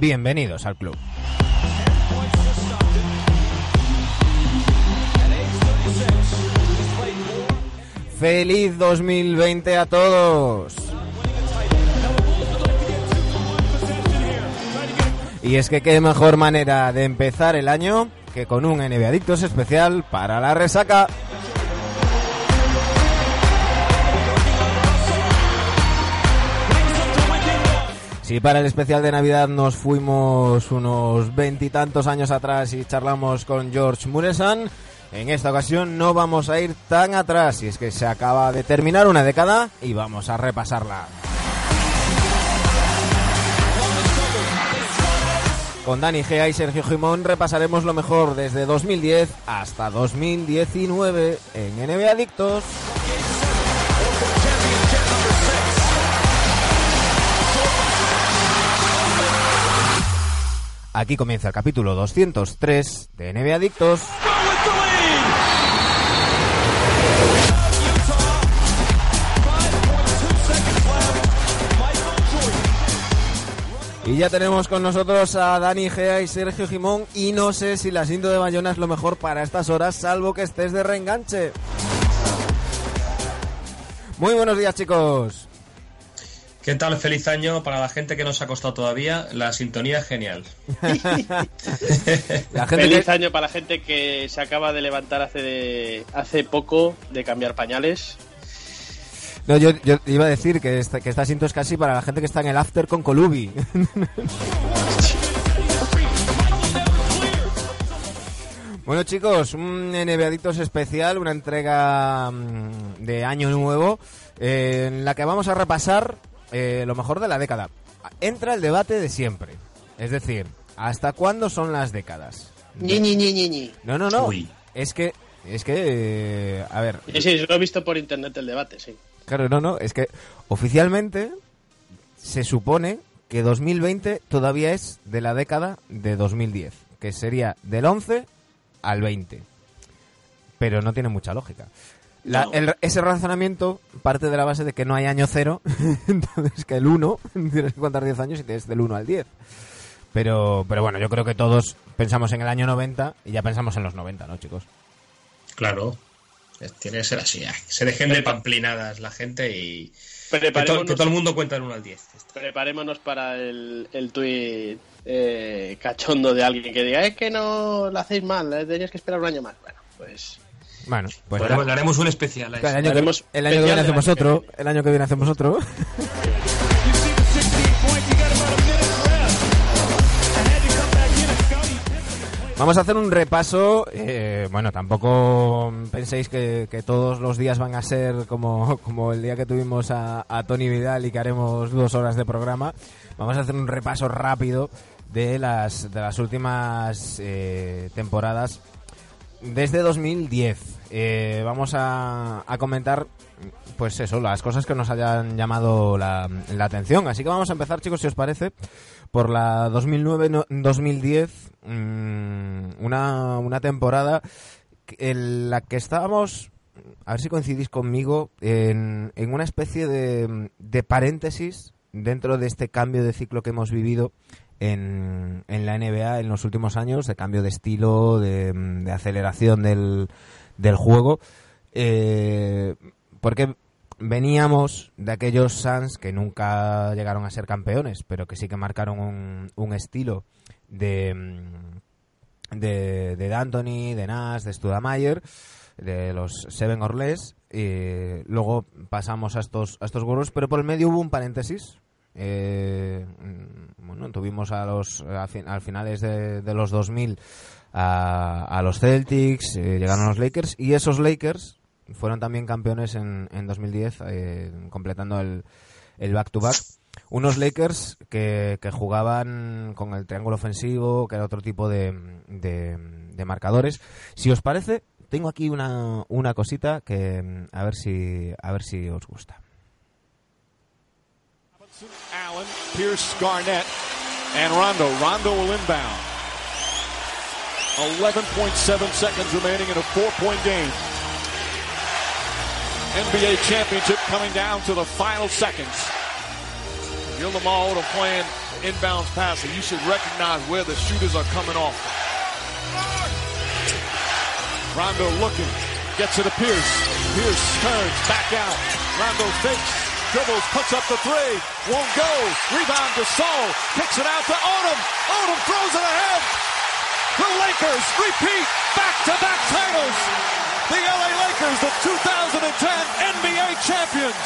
Bienvenidos al club. Feliz 2020 a todos. Y es que qué mejor manera de empezar el año que con un NBA Adictos especial para la resaca. Si para el especial de Navidad nos fuimos unos veintitantos años atrás y charlamos con George Muresan, en esta ocasión no vamos a ir tan atrás, y es que se acaba de terminar una década y vamos a repasarla. Con Dani Gea y Sergio Jimón repasaremos lo mejor desde 2010 hasta 2019 en NBA Adictos. Aquí comienza el capítulo 203 de NBA Adictos. Y ya tenemos con nosotros a Dani Gea y Sergio Jimón y no sé si la cinta de Bayona es lo mejor para estas horas, salvo que estés de reenganche. Muy buenos días chicos. ¿Qué tal? Feliz año para la gente que nos ha costado todavía. La sintonía es genial. La gente Feliz que- año para la gente que se acaba de levantar hace, de- hace poco de cambiar pañales. No, yo, yo iba a decir que esta, que esta cinta es casi para la gente que está en el after con Colubi. Bueno chicos, un NBA Adictos especial, una entrega mm, de año nuevo eh, en la que vamos a repasar eh, lo mejor de la década. Entra el debate de siempre, es decir, ¿hasta cuándo son las décadas? Ñi, ñi, ñi, ñi, ñi. No, no, no. Uy. Es que, es que, eh, a ver, Sí, sí, lo he visto por internet el debate, sí. Claro, no, no, es que oficialmente se supone que 2020 todavía es de la década de 2010, que sería del 11 al 20. Pero no tiene mucha lógica. La- No. el- ese razonamiento parte de la base de que no hay año cero, entonces que el 1, tienes que contar 10 años y tienes del 1 al 10. Pero, pero bueno, yo creo que todos pensamos en el año 90 y ya pensamos en los 90, ¿no, chicos? Claro. Tiene que ser así. Se dejen de pamplinadas la gente y que, to- Preparémonos, que todo el mundo cuenta en 1 al 10. preparémonos para el, el tuit eh, cachondo de alguien que diga, es que no lo hacéis mal, eh, tenías que esperar un año más. Bueno, pues... Bueno, pues Pues le haremos un especial a El año, que, Haremos el año que especial viene hacemos que otro. El año que viene hacemos otro. Vamos a hacer un repaso. eh, bueno, tampoco penséis que, que todos los días van a ser como, como el día que tuvimos a, a Tony Vidal y que haremos dos horas de programa. Vamos a hacer un repaso rápido de las, de las últimas eh, temporadas desde 2010. Eh, vamos a, a comentar, pues eso, las cosas que nos hayan llamado la, la atención. Así que vamos a empezar, chicos, si os parece, por la 2009-2010, mm, una, una temporada en la que estábamos, a ver si coincidís conmigo, en, en una especie de, de paréntesis dentro de este cambio de ciclo que hemos vivido en, en la NBA en los últimos años, de cambio de estilo, de, aceleración del, del juego. Eh, porque veníamos de aquellos Suns que nunca llegaron a ser campeones, pero que sí que marcaron un, un estilo de, de, de D'Antoni, de Nash, de Studamayer, de los Seven or Less. Y luego pasamos a estos, a estos Warriors, pero por el medio hubo un paréntesis. Eh, mm, bueno, tuvimos a los a, fin- al finales de, de los 2000 a, a los Celtics, eh, llegaron los Lakers y esos Lakers fueron también campeones en, en 2010, eh, completando el, el back-to-back. Unos Lakers que, que jugaban con el triángulo ofensivo, que era otro tipo de, de, de marcadores. Si os parece, tengo aquí una, una cosita que a ver si a ver si os gusta. Allen, Pierce, Garnett, and Rondo. Rondo will inbound. 11.7 seconds remaining in a four-point game. NBA championship coming down to the final seconds. If Odom playing inbounds passer, you should recognize where the shooters are coming off. Rondo looking, gets it to Pierce. Pierce turns, back out. Rondo fakes, dribbles, puts up the three, won't go. Rebound to Saul, kicks it out to Odom. Odom throws it ahead. The Lakers repeat back-to-back titles. The LA Lakers, the 2010 NBA champions.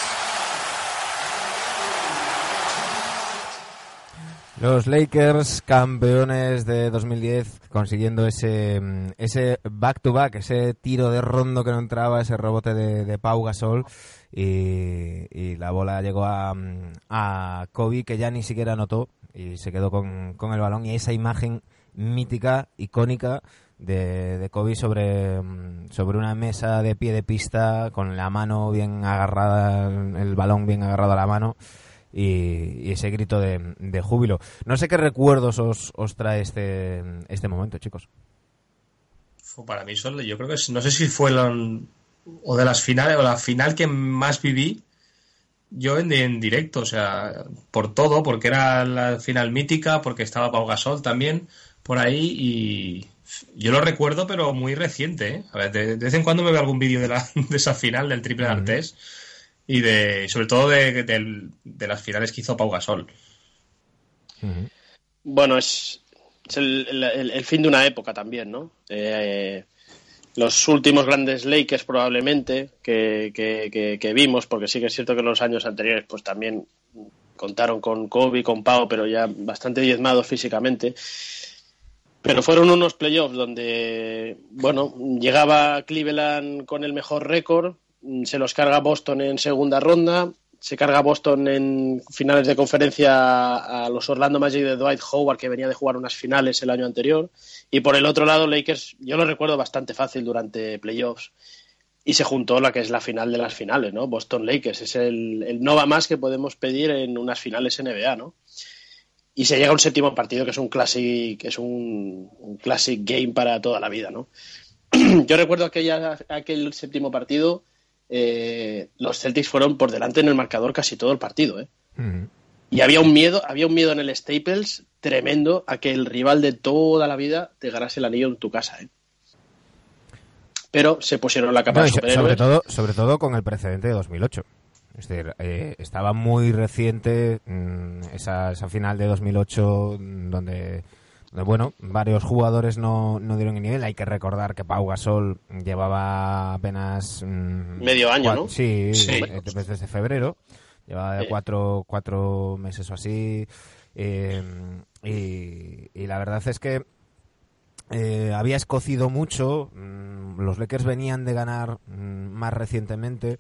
Los Lakers, campeones de 2010, consiguiendo ese mm, ese back-to-back, ese tiro de rondo que no entraba, ese rebote de, de Pau Gasol. Y, y la bola llegó a, mm, a Kobe, que ya ni siquiera anotó, y se quedó con, con el balón. Y esa imagen mítica, icónica, de, de Kobe sobre, mm, sobre una mesa de pie de pista, con la mano bien agarrada, el balón bien agarrado a la mano y, y ese grito de, de júbilo. No sé qué recuerdos os, os trae este, este momento, chicos. Para mí, solo, yo creo que no sé si fue la, o de las finales o la final que más viví yo en, en directo, o sea, por todo, porque era la final mítica, porque estaba Pau Gasol también por ahí y yo lo recuerdo, pero muy reciente. ¿eh? A ver, de, de vez en cuando me veo algún vídeo de, la, de esa final del triple Artés y de sobre todo de, de las finales que hizo Pau Gasol. Bueno, es, es el, el- el fin de una época también, ¿no? Eh, los últimos grandes Lakers probablemente que, que- que- que vimos, porque sí que es cierto que en los años anteriores pues también contaron con Kobe, con Pau, pero ya bastante diezmados físicamente. Pero fueron unos playoffs donde, bueno, llegaba Cleveland con el mejor récord, se los carga Boston en segunda ronda, se carga Boston en finales de conferencia a los Orlando Magic de Dwight Howard, que venía de jugar unas finales el año anterior. Y por el otro lado, Lakers, yo lo recuerdo bastante fácil durante playoffs. Y se juntó la que es la final de las finales, ¿no? Boston Lakers. Es el, el no va más que podemos pedir en unas finales NBA, ¿no? Y se llega a un séptimo partido que es un classic, que es un, un classic game para toda la vida, ¿no? Yo recuerdo aquella, aquel séptimo partido, eh, los Celtics fueron por delante en el marcador casi todo el partido, ¿eh? Y había un miedo, había un miedo en el Staples tremendo a que el rival de toda la vida te ganase el anillo en tu casa, ¿eh? Pero se pusieron la capa No, de so- sobre, superhéroes. todo, sobre todo con el precedente de 2008. Es decir, eh, estaba muy reciente mm, esa, esa final de 2008 mm, donde, bueno, varios jugadores no, no dieron el nivel. Hay que recordar que Pau Gasol llevaba apenas... mm, Medio año, ¿no? Sí, Sí. eh, desde, desde febrero. Llevaba Eh. cuatro, cuatro meses o así. eh, y, y la verdad es que eh, había escocido mucho. mm, Los Lakers venían de ganar mm, más recientemente,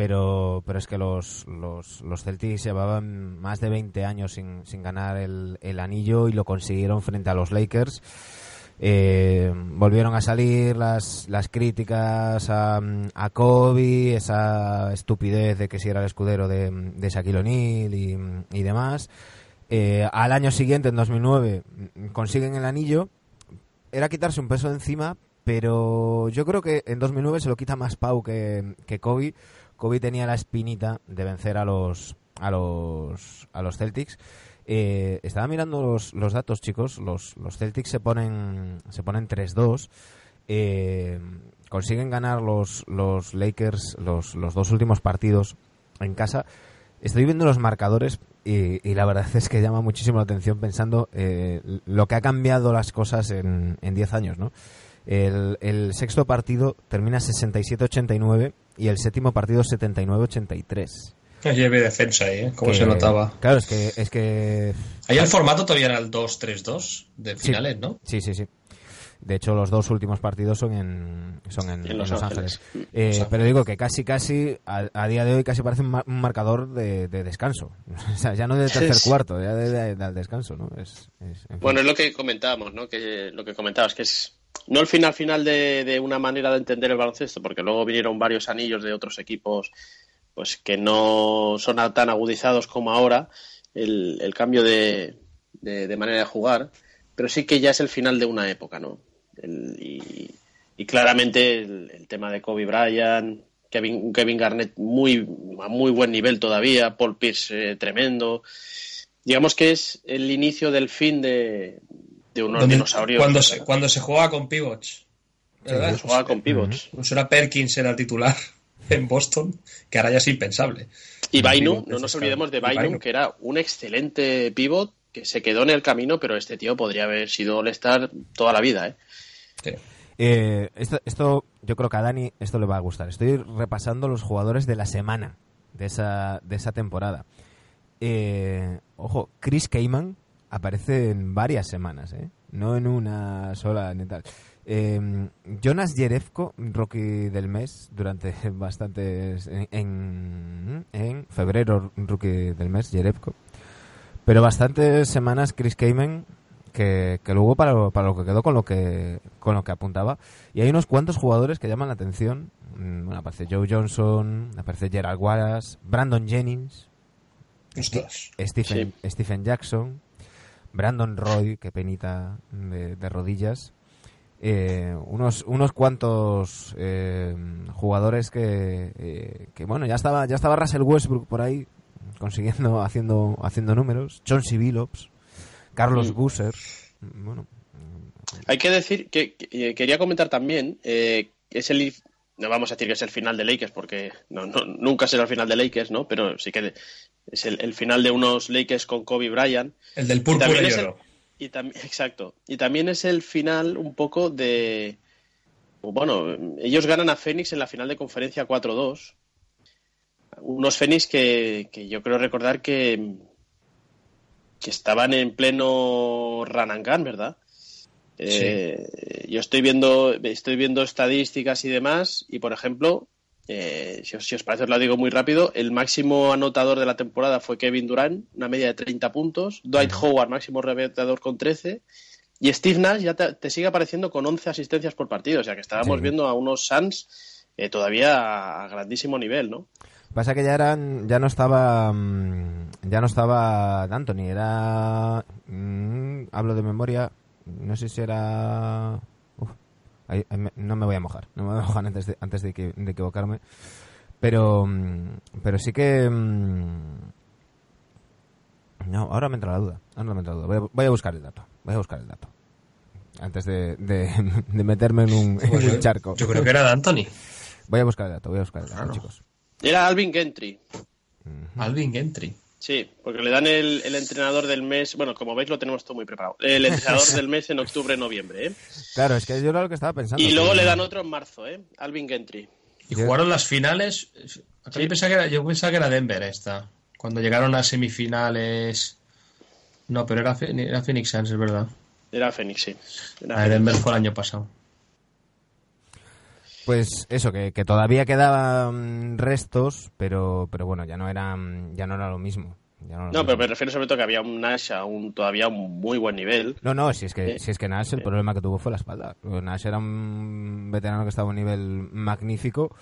pero, pero es que los, los, los Celtics llevaban más de 20 años sin, sin ganar el, el anillo y lo consiguieron frente a los Lakers. Eh, volvieron a salir las, las críticas a, a Kobe, esa estupidez de que si era el escudero de, de Shaquille O'Neal y, y demás. Eh, al año siguiente, en 2009, mm, consiguen el anillo. Era quitarse un peso de encima, pero yo creo que en 2009 se lo quita más Pau que, que Kobe. Kobe tenía la espinita de vencer a los a los a los Celtics. Eh, estaba mirando los, los datos, chicos. Los, los Celtics se ponen se ponen 3-2. Eh, consiguen ganar los, los Lakers los, los dos últimos partidos en casa. Estoy viendo los marcadores y, y la verdad es que llama muchísimo la atención pensando eh, lo que ha cambiado las cosas en, en 10 años, ¿no? El, el sexto partido termina 67-89 y el séptimo partido 79-83. Lleve defensa ahí, ¿eh? Como Que- se notaba. Claro, es que... Es que Ahí el formato todavía era el 2-3-2 de Sí. finales, ¿no? Sí, sí, sí. De hecho, los dos últimos partidos son en, son en, En en Los Ángeles. Ángeles. Eh, pero digo que casi, casi, a, a día de hoy, casi parece un, ma- un marcador de, de descanso. O sea, ya no de tercer Sí. cuarto, ya de, de- del descanso, ¿no? Es, es- en fin. Bueno, es lo que comentábamos, ¿no? Que lo que comentabas, que es no el final final de, de una manera de entender el baloncesto, porque luego vinieron varios anillos de otros equipos, pues que no son tan agudizados como ahora el, el cambio de, de- manera de jugar, pero sí que ya es el final de una época, ¿no? Y, y claramente el, el tema de Kobe Bryant, Kevin, Kevin Garnett muy a muy buen nivel todavía, Paul Pierce eh, tremendo. Digamos que es el inicio del fin de, de unos Donde- dinosaurios. cuando, se, cuando se jugaba con pivots. ¿verdad? Se jugaba con pivots. Incluso era Perkins era titular en Boston, que ahora ya es impensable. Y Bainu, no nos olvidemos de Bainu, que era un excelente pivot que se quedó en el camino, pero este tío podría haber sido All-Star toda la vida, ¿eh? Sí. Eh, esto, esto, yo creo que a Dani esto le va a gustar. Estoy repasando los jugadores de la semana de esa, de esa temporada. Eh, ojo, Chris Cayman aparece en varias semanas, ¿eh? No en una sola ni tal. Eh, Jonas Yerevko, rookie del mes, durante bastantes... En, en, en febrero, rookie del mes, Yerevko. Pero bastantes semanas Chris Cayman que, que luego para lo, para lo que quedó con lo que con lo que apuntaba y hay unos cuantos jugadores que llaman la atención Mm, bueno, aparece Joe Johnson aparece Gerald Wallace Brandon Jennings. Stephen, Stephen Jackson Brandon Roy que penita de, de rodillas eh, unos unos cuantos eh, jugadores que, eh, que bueno ya estaba ya estaba Russell Westbrook por ahí consiguiendo haciendo haciendo números John C. Billups Carlos Mm. Gusser bueno Hay que decir que, que- eh, quería comentar también eh, es el no vamos a decir que es el final de Lakers porque no, no- nunca será el final de Lakers, ¿no? Pero sí que es el, el final de unos Lakers con Kobe Bryant. El del púrpura el- y también exacto. Y también es el final un poco de bueno, ellos ganan a Phoenix en la final de conferencia 4-2. Unos Phoenix que, que yo creo recordar que que estaban en pleno run and gun, ¿verdad? Eh, Yo estoy viendo, estoy viendo estadísticas y demás, y por ejemplo, eh, si, os, si os parece, os lo digo muy rápido, el máximo anotador de la temporada fue Kevin Durant, una media de 30 puntos, Dwight Howard, máximo reboteador con 13, y Steve Nash ya te, te sigue apareciendo con 11 asistencias por partido, o sea que estábamos Sí. viendo a unos Suns eh, todavía a, grandísimo nivel, ¿no? Pasa que ya eran, ya no estaba, mm, ya no estaba D'Antoni, era, mm, hablo de memoria, no sé si era, uf, ahí- ahí me- no me voy a mojar, no me voy a mojar antes de, antes de, equi- de equivocarme, pero, mm, pero sí que, mm, no, ahora me entra la duda, ahora me entra la duda, voy a, voy a buscar el dato, voy a buscar el dato, antes de, de, de meterme en un, en un charco. Yo creo que era de Anthony. Voy a buscar el dato, voy a buscar el dato, Claro. chicos. Era Alvin Gentry. Alvin Gentry. Sí, porque le dan el, el entrenador del mes. Bueno, como veis, lo tenemos todo muy preparado. El entrenador del mes en octubre-noviembre, ¿eh? Claro, es que yo era lo que estaba pensando. Y luego que- le dan otro en marzo, ¿eh? Alvin Gentry. Y Yo- jugaron las finales. Yo, pensaba que era, yo pensaba que era Denver esta. Cuando llegaron a semifinales. No, pero era, era Phoenix Suns, es verdad. Era Phoenix, sí. Era Ah. Denver fue el año pasado. Pues eso, que, que todavía quedaban restos, pero, pero bueno, ya no eran, ya no era lo mismo. Ya no, era lo No, pero me refiero sobre todo que había un Nash a un, todavía a un muy buen nivel. No, no, si es que, Eh, si es que Nash el problema que tuvo fue la espalda. Nash era un veterano que estaba a un nivel magnífico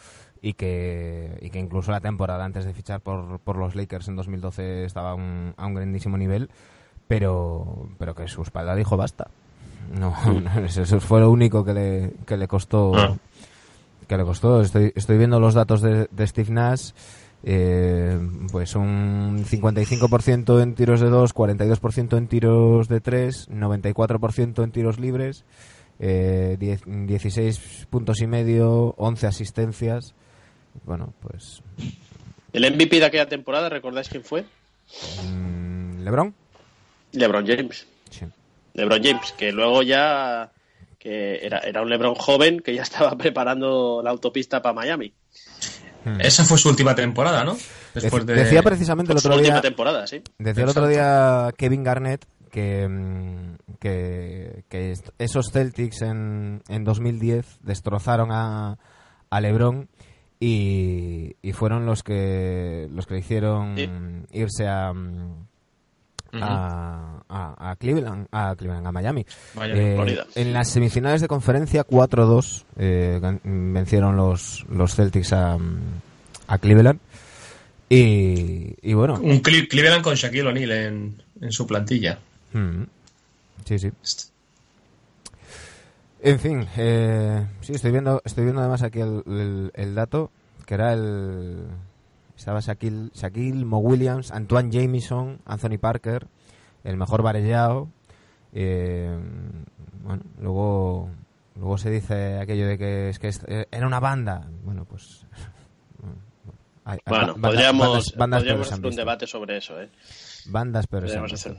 y que, y que incluso la temporada antes de fichar por, por los Lakers en 2012 estaba a un, a un grandísimo nivel, pero, pero que su espalda dijo basta. No, no, eso fue lo único que le, que le costó. Ah. Que le costó. Estoy, estoy viendo los datos de, de Steve Nash. eh, pues un 55% en tiros de 2, 42% en tiros de 3, 94% en tiros libres, eh, 10 16 puntos y medio, 11 asistencias. Bueno, pues. El MVP de aquella temporada, ¿recordáis quién fue? mm, ¿Lebron? LeBron James. Sí. LeBron James, que luego ya que era, era un LeBron joven que ya estaba preparando la autopista para Miami. Esa fue su última temporada, ¿no? Después de... Decía precisamente el su otro última día. temporada, sí. Decía el otro día Kevin Garnett que, mm, que, esos Celtics en, en 2010 destrozaron a, a LeBron y, y fueron los que los que le hicieron Sí. irse a, a, a- a Cleveland, a Cleveland, a Miami. Miami, Eh, en las semifinales de conferencia 4-2 eh, vencieron los, los Celtics a, a Cleveland. Y, y bueno, Un Cle- Cleveland con Shaquille O'Neal en, en su plantilla. mm, sí, sí. En fin, eh, sí, estoy viendo, estoy viendo además aquí el, el- el dato, que era el... Estaba Shaquille, Shaquille, Mo Williams, Antoine Jameson, Anthony Parker, el mejor varellao. Eh, bueno, luego, luego se dice aquello de que es que es- eh, era una banda. Bueno, pues... hay- Bueno, ba- banda- podríamos, bandas- bandas podríamos han hacer un debate sobre eso, ¿eh? Bandas pero Podríamos hacer-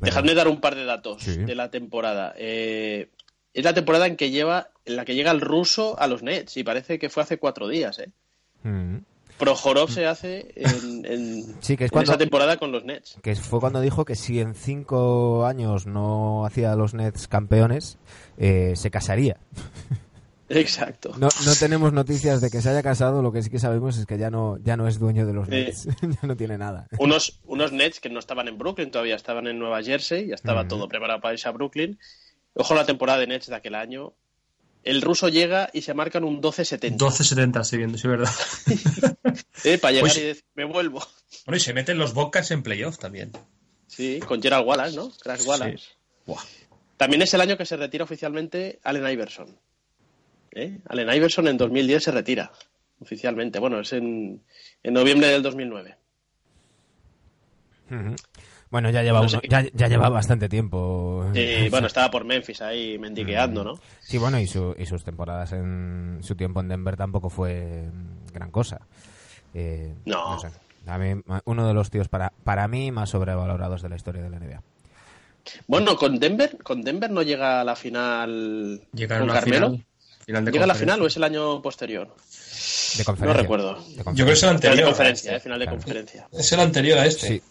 Dejadme dar un par de datos Sí. de la temporada. Eh, es la temporada en que lleva, en la que llega el ruso a los Nets y parece que fue hace cuatro días, ¿eh? Mm. Prohorov se hace en, en- Sí, que es en cuando- esa temporada con los Nets. que fue cuando dijo que si en cinco años no hacía a los Nets campeones, eh, se casaría. Exacto. No, no tenemos noticias de que se haya casado, lo que sí que sabemos es que ya no, ya no es dueño de los Sí. Nets, ya no tiene nada. Unos, unos Nets que no estaban en Brooklyn todavía, estaban en Nueva Jersey, ya estaba todo preparado para irse a Brooklyn. Ojo la temporada de Nets de aquel año. El ruso llega y se marcan un 12-70. 12-70 estoy viendo, sí, verdad. Eh, para llegar Pues- y decir, me vuelvo. Bueno, y se meten los Bobcats en playoff también. Sí, con Gerald Wallace, ¿no? Crash Wallace. Buah. También es el año que se retira oficialmente Allen Iverson. ¿Eh? Allen Iverson en 2010 se retira oficialmente. Bueno, es en, en noviembre del 2009. Ujú. Bueno, ya lleva, No sé uno- ya, ya lleva bastante tiempo. Y bueno, estaba por Memphis ahí mendigueando, ¿no? Sí, bueno, y, su- y sus temporadas en su tiempo en Denver tampoco fue mm, gran cosa. Eh, No. sé. A mí, ma- uno de los tíos para, para mí más sobrevalorados de la historia de la NBA. Bueno, con Denver, con Denver no llega a la final Llegaron con Carmelo. final. final de ¿Llega a la final o es el año posterior? De conferencia. No recuerdo. De Yo creo que es el Final anterior. de a conferencia, eh, final de Claro. conferencia. Es el anterior a este. Sí.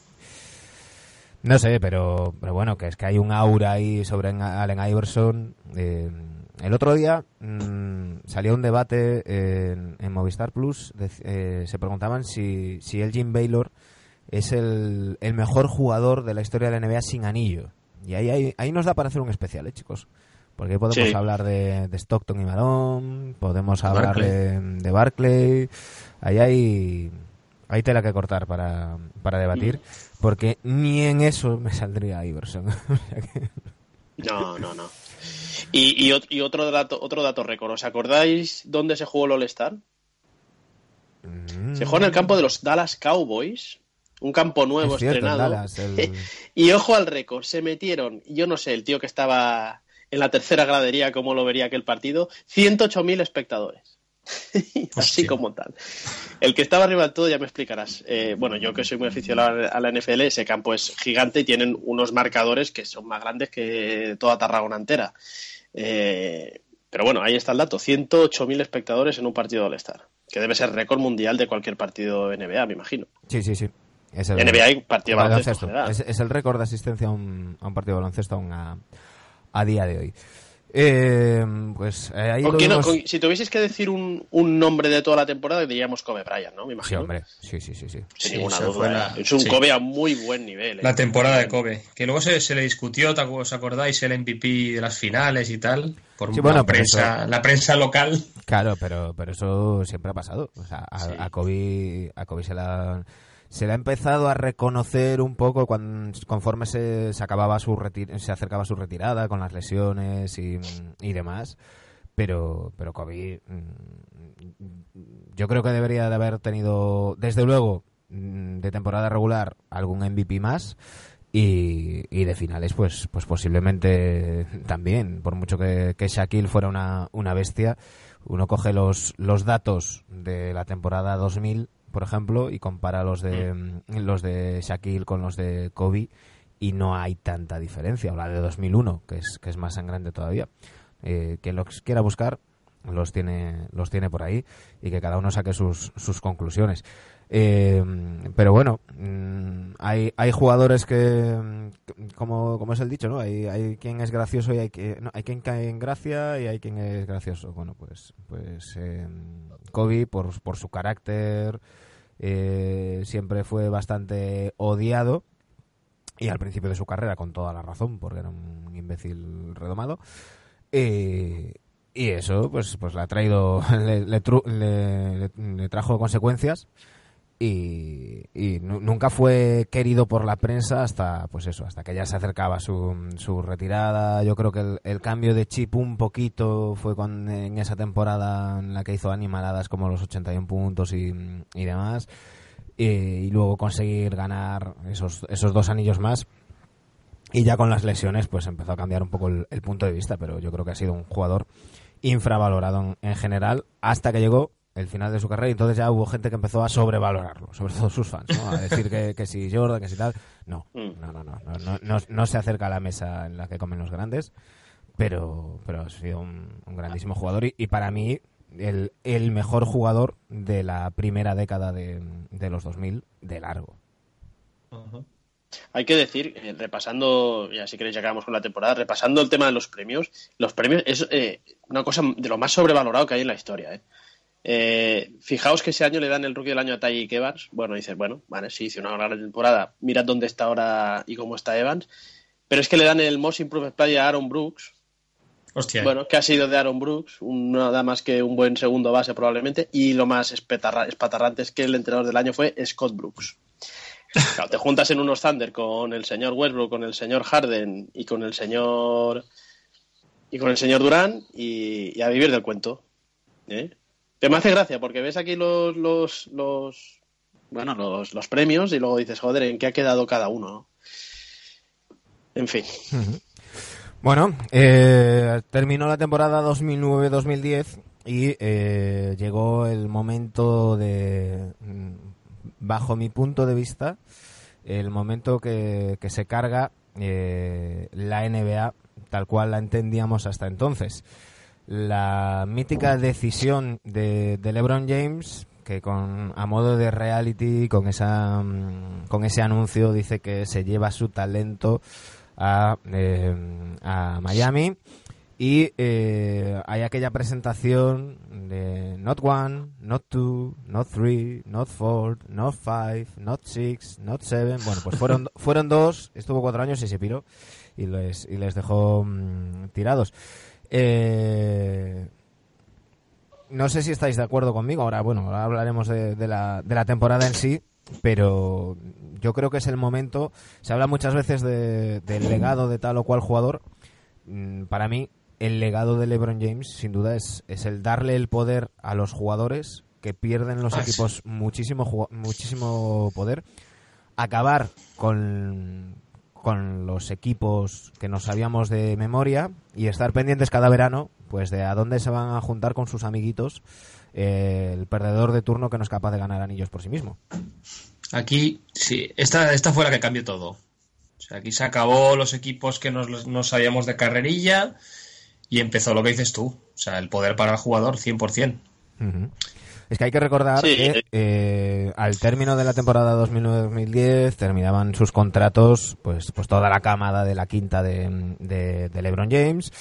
No sé, pero, pero bueno, que es que hay un aura ahí sobre Allen Iverson. Eh, el otro día mm, salió un debate en, en Movistar Plus. eh, se preguntaban si, si Elgin Baylor es el, el mejor jugador de la historia de la NBA sin anillo. Y ahí, ahí, ahí nos da para hacer un especial, ¿eh, chicos? Porque ahí podemos Sí. hablar de, de Stockton y Malone, podemos hablar de, de Barclay. Ahí hay, hay tela que cortar para, para debatir, porque ni en eso me saldría Iverson. No, no, no. Y, y, ot- y otro dato, otro dato récord. ¿Os acordáis dónde se jugó el All-Star? Mm, Se jugó en el campo de los Dallas Cowboys. Un campo nuevo es cierto, en estrenado. Dallas, el- Y ojo al récord, se metieron, yo no sé, el tío que estaba en la tercera gradería, cómo lo vería aquel partido, 108.000 espectadores. Así como tal. El que estaba arriba del todo ya me explicarás. Eh, bueno, yo que soy muy aficionado a la NFL, ese campo es gigante y tienen unos marcadores que son más grandes que toda Tarragona entera. Eh, pero bueno, ahí está el dato, 108.000 espectadores en un partido All-Star, que debe ser récord mundial de cualquier partido NBA, me imagino. Sí, sí, sí. Es el, NBA hay partido de baloncesto. Es, es el récord de asistencia a un, a un partido de baloncesto a día de hoy. Eh, pues eh, ahí ¿Con lo quién- vimos- con- si tuvieseis que decir un, un nombre de toda la temporada, diríamos Kobe Bryant, ¿no? Me Sí, imagino. hombre. Sí, sí, sí, sí. Sin Sí, ninguna esa duda. la- ¿eh? Es un sí. Kobe a muy buen nivel. ¿eh? La temporada de Kobe. Que luego se, se le discutió, ¿te acu- ¿os acordáis? El MVP de las finales y tal. Por Sí, bueno, la, prensa, la prensa local. Claro, pero, pero eso siempre ha pasado. O sea, a, Sí. a Kobe, a Kobe se la, se le ha empezado a reconocer un poco cuando, conforme se, se acababa su retir- se acercaba su retirada con las lesiones y, y demás. Pero, pero Kobe, mm, yo creo que debería de haber tenido, desde luego, mm, de temporada regular, algún MVP más. Y, y de finales, pues, pues posiblemente también, por mucho que, que Shaquille fuera una, una bestia, uno coge los, los datos de la temporada 2000, por ejemplo, y compara los de, mm, los de Shaquille con los de Kobe, y no hay tanta diferencia. O la de 2001, que es, que es más sangrante todavía. Eh, quien los quiera buscar, los tiene, los tiene por ahí y que cada uno saque sus, sus conclusiones. Eh, pero bueno, mm, hay, hay jugadores que, mm, como, como es el dicho, ¿no? Hay, hay quien es gracioso y hay, que, hay quien cae en gracia y hay quien es gracioso. Bueno, pues, pues eh, Kobe, por, por su carácter, eh, siempre fue bastante odiado y al principio de su carrera con toda la razón, porque era un imbécil redomado. Eh, y eso, pues, pues le ha traído, le, le, tru- le- le trajo consecuencias y, y nu- nunca fue querido por la prensa hasta, pues eso, hasta que ya se acercaba su, su retirada. Yo creo que el, cambio de chip un poquito fue con, en esa temporada en la que hizo animaladas como los 81 puntos y, demás. Y, y luego conseguir ganar esos, esos dos anillos más. Y ya con las lesiones, pues empezó a cambiar un poco el, punto de vista, pero yo creo que ha sido un jugador infravalorado en general hasta que llegó el final de su carrera y entonces ya hubo gente que empezó a sobrevalorarlo, sobre todo sus fans, ¿no? A decir que, que si Jordan, que si tal. No, Mm. no, no, no, no, no, no, no se acerca a la mesa en la que comen los grandes, pero, pero ha sido un, un grandísimo jugador y, y para mí el, el mejor jugador de la primera década de, de los 2000 de largo. Hay que decir, eh, repasando, ya si queréis ya acabamos con la temporada, repasando el tema de los premios, los premios es eh, una cosa de lo más sobrevalorado que hay en la historia. ¿eh? Eh, fijaos que ese año le dan el rookie del año a Tyreek Evans. Bueno, dices, bueno, vale, sí, hizo una gran temporada. Mirad dónde está ahora y cómo está Evans. Pero es que le dan el Most Improved Player a Aaron Brooks. Hostia. Bueno, que ha sido de Aaron Brooks, un- nada más que un buen segundo base probablemente. Y lo más espatarrante es que el entrenador del año fue Scott Brooks. Claro, te juntas en unos Thunder con el señor Westbrook, con el señor Harden y con el señor y con el señor Durán y, y a vivir del cuento. ¿eh? Que me hace gracia porque ves aquí los los, los bueno los, los premios y luego dices joder en qué ha quedado cada uno. ¿no? En fin. Bueno, eh, terminó la temporada 2009-2010 y eh, llegó el momento de, mm, bajo mi punto de vista, el momento que, que se carga eh, la NBA tal cual la entendíamos hasta entonces. La mítica decisión de, de LeBron James que con a modo de reality con esa mm, con ese anuncio dice que se lleva su talento a, eh, a Miami y eh, hay aquella presentación de not one, not two, not three, not four, not five, not six, not seven. Bueno, pues fueron fueron dos, estuvo cuatro años y se piró y les y les dejó mm, tirados. Eh, no sé si estáis de acuerdo conmigo. Ahora, bueno, ahora hablaremos de, de la, de la temporada en sí, pero yo creo que es el momento. Se habla muchas veces de- del legado de tal o cual jugador. Mm, Para mí, el legado de LeBron James, sin duda, es, es el darle el poder a los jugadores que pierden los Ah, sí. equipos muchísimo, muchísimo poder. Acabar con, con los equipos que nos sabíamos de memoria y estar pendientes cada verano pues de a dónde se van a juntar con sus amiguitos eh, el perdedor de turno que no es capaz de ganar anillos por sí mismo. Aquí, sí, esta, esta fue la que cambió todo. O sea, aquí se acabó los equipos que nos, nos sabíamos de carrerilla y empezó lo que dices tú. O sea, el poder para el jugador 100%. Ujú. Es que hay que recordar Sí. que eh, al término de la temporada 2009-2010 terminaban sus contratos pues pues toda la camada de la quinta de, de- de LeBron James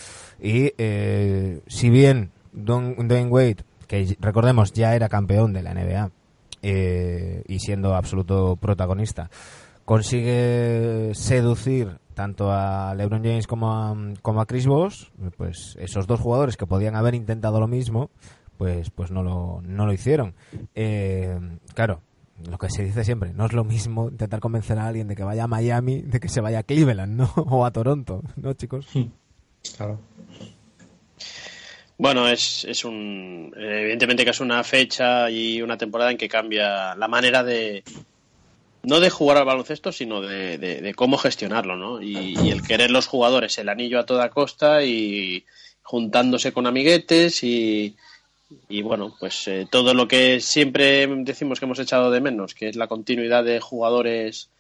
y eh, si bien Don, Dwayne Wade, que recordemos ya era campeón de la NBA eh, y siendo absoluto protagonista, consigue seducir tanto a LeBron James como a, como a Chris Bosh, pues esos dos jugadores que podían haber intentado lo mismo, pues pues no lo, no lo hicieron. Eh, claro, lo que se dice siempre, no es lo mismo intentar convencer a alguien de que vaya a Miami, de que se vaya a Cleveland, ¿no? O a Toronto, ¿no, chicos? Claro. Bueno, es, es un. Evidentemente que es una fecha y una temporada en que cambia la manera de. No de jugar al baloncesto, sino de, de- de cómo gestionarlo, ¿no? Y, y el querer los jugadores el anillo a toda costa y juntándose con amiguetes y. Y bueno, pues eh, todo lo que siempre decimos que hemos echado de menos, que es la continuidad de jugadores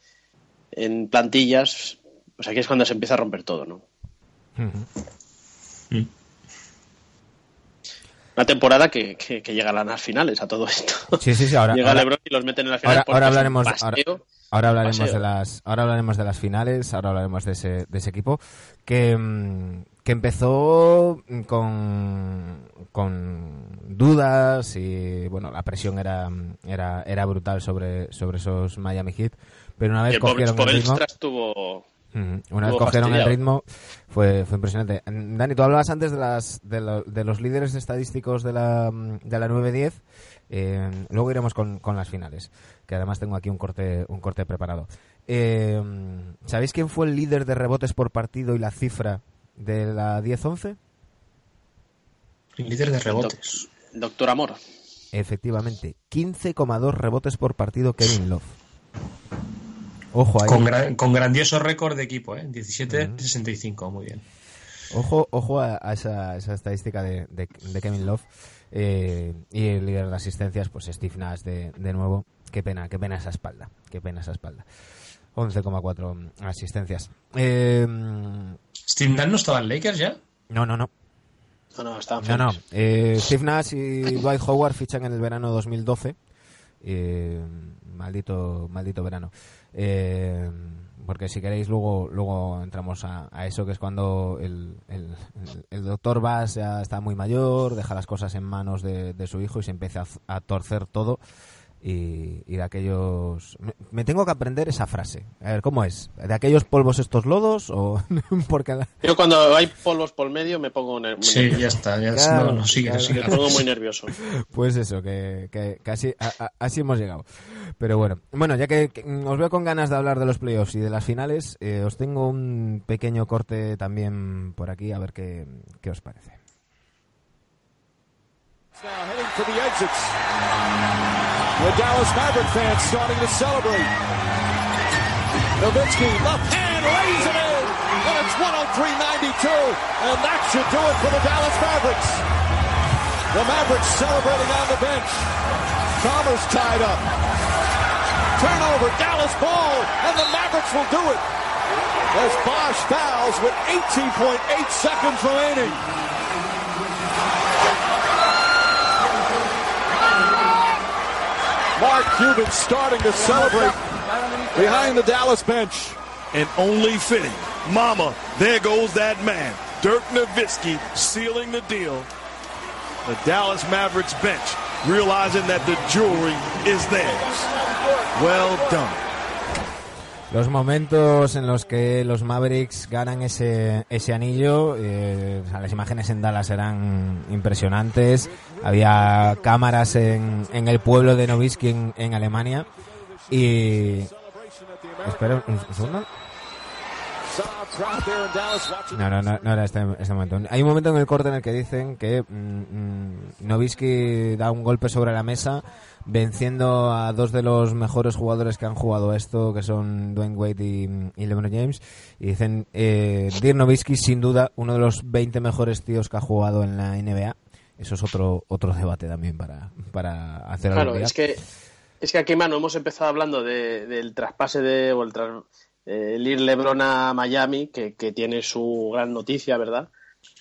en plantillas, pues aquí es cuando se empieza a romper todo, ¿no? Mm. Una temporada que, que, que llega a las finales a todo esto. Sí, sí, sí, ahora, llega ahora, LeBron y los meten en las finales. ahora, ahora hablaremos, ahora, paseo. ahora hablaremos de las, ahora hablaremos de las finales, ahora hablaremos de ese, de ese equipo que, mm, que empezó con, con dudas y bueno, la presión era, era, era brutal sobre, sobre esos Miami Heat, pero una vez el cogieron el ritmo. Una vez cogieron el ritmo, fue, fue impresionante. Mm, Dani, tú hablabas antes de, las, de, lo- de los líderes estadísticos de la, mm, de la 9-10. eh, luego iremos con, con las finales, que además tengo aquí un corte, un corte preparado. Eh, ¿Sabéis quién fue el líder de rebotes por partido y la cifra de la 10-11? Líder de rebotes. Doctor Amor. Efectivamente, 15,2 rebotes por partido Kevin Love. Ojo ahí. Con, gran- con grandioso récord de equipo, ¿eh? 17-65, muy bien. Ojo, ojo a, a esa, esa estadística de, de- de Kevin Love. Eh, y el líder de asistencias, pues Steve Nash de, de nuevo. Qué pena, qué pena esa espalda. Qué pena esa espalda. 11,4 asistencias. Eh, ¿Steve Nash no estaba en Lakers ya? no, no, no. No, no, estaban No, no. Eh, Steve Nash y Dwight Howard fichan en el verano 2012. Eh, maldito, maldito verano. Eh, porque si queréis luego luego entramos a, a eso que es cuando el, el, el- doctor Bass ya está muy mayor, deja las cosas en manos de, de su hijo y se empieza a torcer todo y, y de aquellos... Me, tengo que aprender esa frase. A ver, ¿cómo es? ¿De aquellos polvos estos lodos o...? porque la- Yo cuando hay polvos por medio me pongo ner- muy Sí, nervioso. ya está. Ya Claro, no, no, sigue, claro. sigue. Me pongo muy nervioso. Pues eso, que, que, que así, a- a- así hemos llegado. Pero bueno, bueno, ya que, que, os veo con ganas de hablar de los playoffs y de las finales, eh, os tengo un pequeño corte también por aquí, a ver qué, qué os parece. Now heading for the exits. The Dallas Maverick fans starting to celebrate. Nowitzki, left hand, lays it in, and it's 103.92, and that should do it for the Dallas Mavericks. The Mavericks celebrating on the bench. Chalmers tied up. Turnover, Dallas ball, and the Mavericks will do it. As Bosch fouls with 18.8 seconds remaining. Mark Cuban starting to celebrate behind the Dallas bench. and only fitting. Mama, there goes that man. Dirk Nowitzki sealing the deal. The Dallas Mavericks bench realizing that the jewelry is theirs. Well done. Los momentos en los que los Mavericks ganan ese, ese anillo, eh, las imágenes en Dallas eran impresionantes. Había cámaras en, en el pueblo de Nowitzki en, en Alemania. Y. Espera un, un segundo. No, no, no, no era este, este momento. Hay un momento en el corte en el que dicen que mm, mm, Nowitzki da un golpe sobre la mesa, venciendo a dos de los mejores jugadores que han jugado esto, que son Dwayne Wade y, y LeBron James. Y dicen, eh, Dirk Nowitzki, sin duda, uno de los 20 mejores tíos que ha jugado en la NBA. Eso es otro otro debate también para, para hacer Claro, es que, es que aquí, mano, hemos empezado hablando de- del traspase de, o el, tras- eh, el ir LeBron a Miami, que, que tiene su gran noticia, ¿verdad?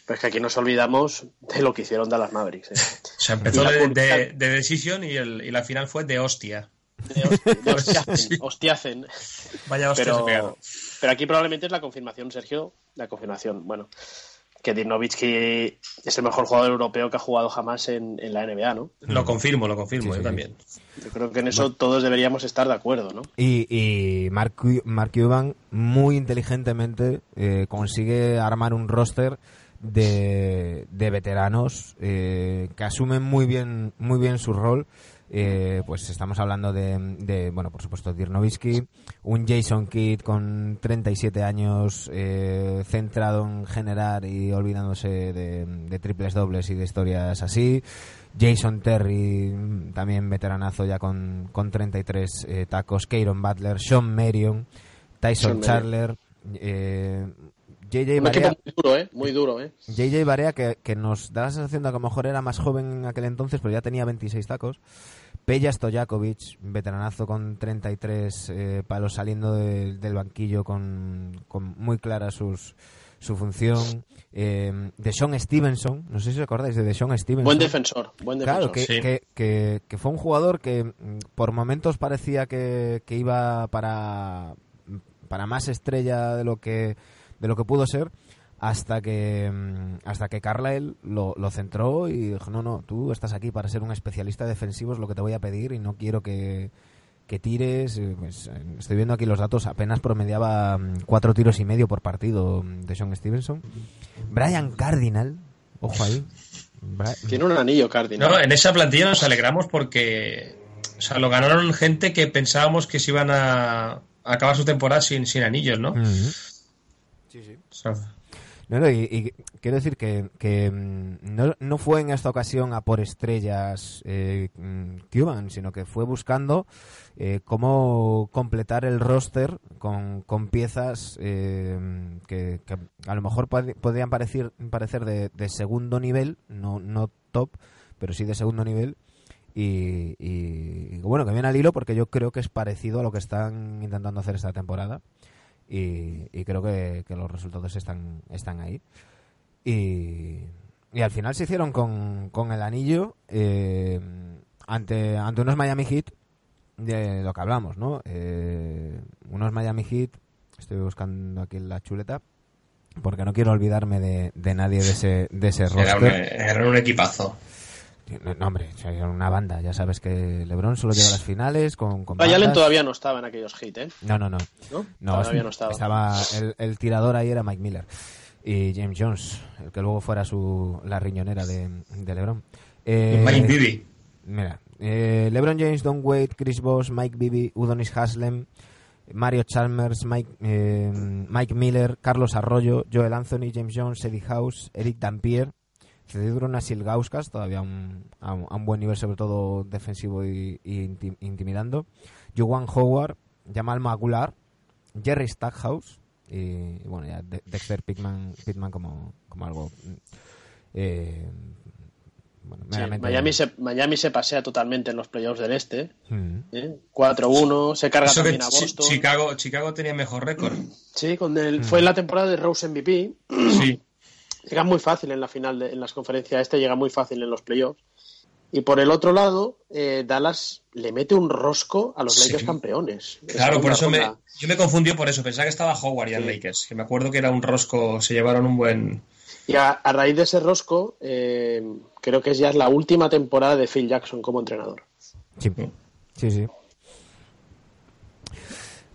Pero es que aquí nos olvidamos de lo que hicieron Dallas Mavericks. ¿eh? O sea, empezó de, de, de Decision y, el, y la final fue de hostia. De, hosti- de hostiacen, Sí. hostiacen. Vaya hostia Pero, pero aquí probablemente es la confirmación, Sergio, la confirmación. Bueno, que Dirk Nowitzki es el mejor jugador europeo que ha jugado jamás en, en la NBA, ¿no? Lo confirmo, lo confirmo, Sí, yo sí. también. Yo creo que en eso todos deberíamos estar de acuerdo, ¿no? Y, y Mark, Mark Cuban muy inteligentemente eh, consigue armar un roster de, de veteranos eh, que asumen muy bien muy bien su rol. Eh, pues estamos hablando de, de, bueno, por supuesto, Dirk Nowitzki, un Jason Kidd con 37 años, eh, centrado en generar y olvidándose de, de triples dobles y de historias así. Jason Terry, también veteranazo ya con, con 33 eh, tacos. Kieron Butler, Sean Marion, Tyson Sean. Chandler, eh, JJ Barea, muy duro, ¿eh? Muy duro, ¿eh? JJ Barea que, que nos da la sensación de que a lo mejor era más joven en aquel entonces, pero ya tenía 26 tacos. Peja Stojakovic, veteranazo con 33 eh, palos saliendo de- del banquillo con, con muy claras sus, su función. Eh, de Sean Stevenson, no sé si os acordáis de Sean Stevenson. Buen defensor, buen defensor. Claro, que, sí. que, que- que fue un jugador que mm, por momentos parecía que, que iba para, para más estrella de lo que de lo que pudo ser hasta que mm, hasta que Carlyle lo, lo centró y dijo no no tú estás aquí para ser un especialista defensivo es lo que te voy a pedir y no quiero que, que tires pues, estoy viendo aquí los datos apenas promediaba mm, cuatro tiros y medio por partido mm, de Sean Stevenson Brian Cardinal ojo ahí Tiene un anillo Cardinal. No, en esa plantilla nos alegramos porque o sea, lo ganaron gente que pensábamos que se iban a, acabar su temporada sin, sin anillos, ¿no? No, no, y, y quiero decir que, que, mm, no, no fue en esta ocasión a por estrellas eh, mm, Cuban, sino que fue buscando eh, cómo completar el roster con, con piezas eh, que, que a lo mejor pod- podrían parecer, parecer de, de segundo nivel, no, no top, pero sí de segundo nivel. Y, y, y bueno, que viene al hilo porque yo creo que es parecido a lo que están intentando hacer esta temporada y, y creo que, que los resultados están, están ahí. Y, y al final se hicieron con, con el anillo eh, ante, ante unos Miami Heat de lo que hablamos, ¿no? Eh, unos Miami Heat, estoy buscando aquí la chuleta, porque no quiero olvidarme de, de nadie de ese, de ese era, un, roster. era un equipazo. No, hombre, una banda, ya sabes que LeBron solo llega a las finales con, con Ray Allen bandas. todavía no estaba en aquellos hits, ¿eh? No, no, no. ¿No? No, todavía es- no estaba. el, el tirador ahí era Mike Miller y James Jones, el que luego fuera su la riñonera de, de LeBron. Eh, Mike Bibby. Mira, eh, LeBron James, Don Wade, Chris Bosh, Mike Bibby, Udonis Haslem, Mario Chalmers, Mike, eh, Mike Miller, Carlos Arroyo, Joel Anthony, James Jones, Eddie House, Eric Dampier, Cedric Nasil Gauskas, todavía a un, a un- a un buen nivel, sobre todo defensivo y, y inti- intimidando, Juwan Howard, Jamal Magular, Jerry Stackhouse y, y bueno, ya De- Dexter Pittman, Pittman como, como algo... eh, bueno, Sí, meramente- Miami, se, Miami se pasea totalmente en los playoffs del este. Mm. ¿eh? 4-1, se carga Eso también a Boston. Chicago, Chicago tenía mejor récord. Sí, con el, Mm. fue en la temporada de Rose MVP. Sí. Llega muy fácil en la final, de, en las conferencias este, llega muy fácil en los playoffs. Y por el otro lado, eh, Dallas le mete un rosco a los Sí. Lakers campeones. Claro, por eso me, yo me confundió por eso. Pensaba que estaba Howard y Sí. Lakers. Que me acuerdo que era un rosco, se llevaron un buen. Y a, a raíz de ese rosco, eh, creo que ya es la última temporada de Phil Jackson como entrenador. Sí, sí. sí.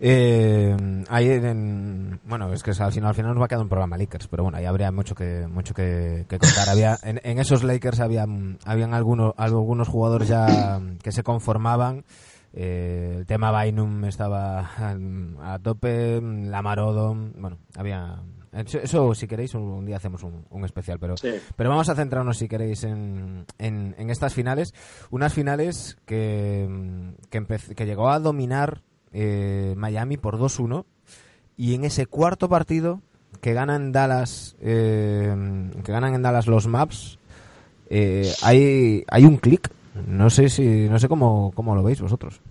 Eh, ahí en- bueno, es que al final, al final nos va a quedar un programa Lakers, pero bueno, ahí habría mucho que mucho que, que contar. Había, en, en esos Lakers había, habían algunos, algunos jugadores ya que se conformaban. Eh, el tema Bynum estaba a, a tope, Lamar Odom, bueno, había... Eso, eso, si queréis, un, un día hacemos un, un especial, pero Sí. pero vamos a centrarnos, si queréis, en, en, en estas finales. Unas finales que, que, que llegó a dominar eh, Miami por 2-1. Y en ese cuarto partido que ganan Dallas, eh, que ganan en Dallas los Maps, eh, hay, hay un clic. No sé si, no sé cómo, cómo lo veis vosotros.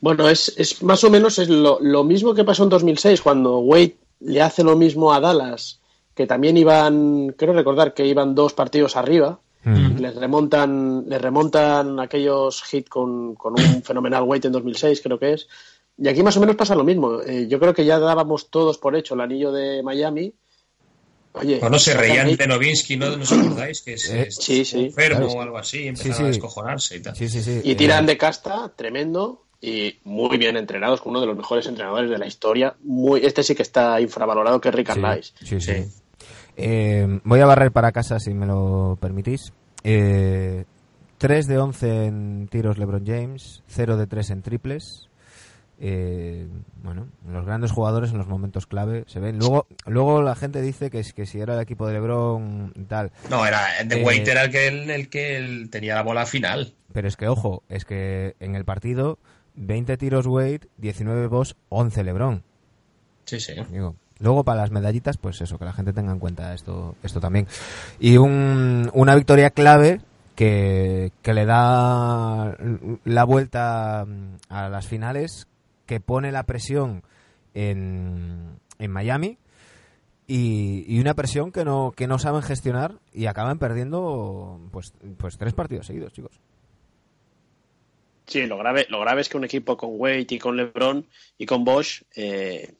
Bueno, es, es más o menos es lo, lo mismo que pasó en 2006 cuando Wade le hace lo mismo a Dallas, que también iban, creo recordar que iban dos partidos arriba, y les remontan, les remontan aquellos hits con, con un fenomenal Wade en 2006, creo que es. Y aquí más o menos pasa lo mismo. Eh, yo creo que ya dábamos todos por hecho el anillo de Miami. Oye, O no se reían de Novinsky, ¿no, ¿no os acordáis? Que es, Eh, es sí, sí, enfermo claro. o algo así, Sí, empezaron sí. a descojonarse y tal. Sí, sí, sí. Y Eh, tiran de casta, tremendo, y muy bien entrenados, con uno de los mejores entrenadores de la historia. Muy, este sí que está infravalorado, que es Rick Carlisle. sí, sí. Eh, voy a barrer para casa si me lo permitís. Eh, 3 de 11 en tiros LeBron James, 0 de 3 en triples. Eh, bueno, los grandes jugadores en los momentos clave se ven. Luego, luego la gente dice que, es- que si era el equipo de LeBron tal. No, era The Eh, Wade era el que, el, el que el- tenía la bola final. Pero es que, ojo, es que en el partido 20 tiros Wade, 19 Boss, 11 LeBron. Sí, sí. Digo, Luego para las medallitas, pues eso, que la gente tenga en cuenta esto, esto también. Y un, una victoria clave que, que le da la vuelta mm, a las finales, que pone la presión en, en Miami y, una presión que no, que no saben gestionar y acaban perdiendo pues, pues tres partidos seguidos, chicos. Sí, lo grave, lo grave es que un equipo con Wade y con LeBron y con Bosch eh,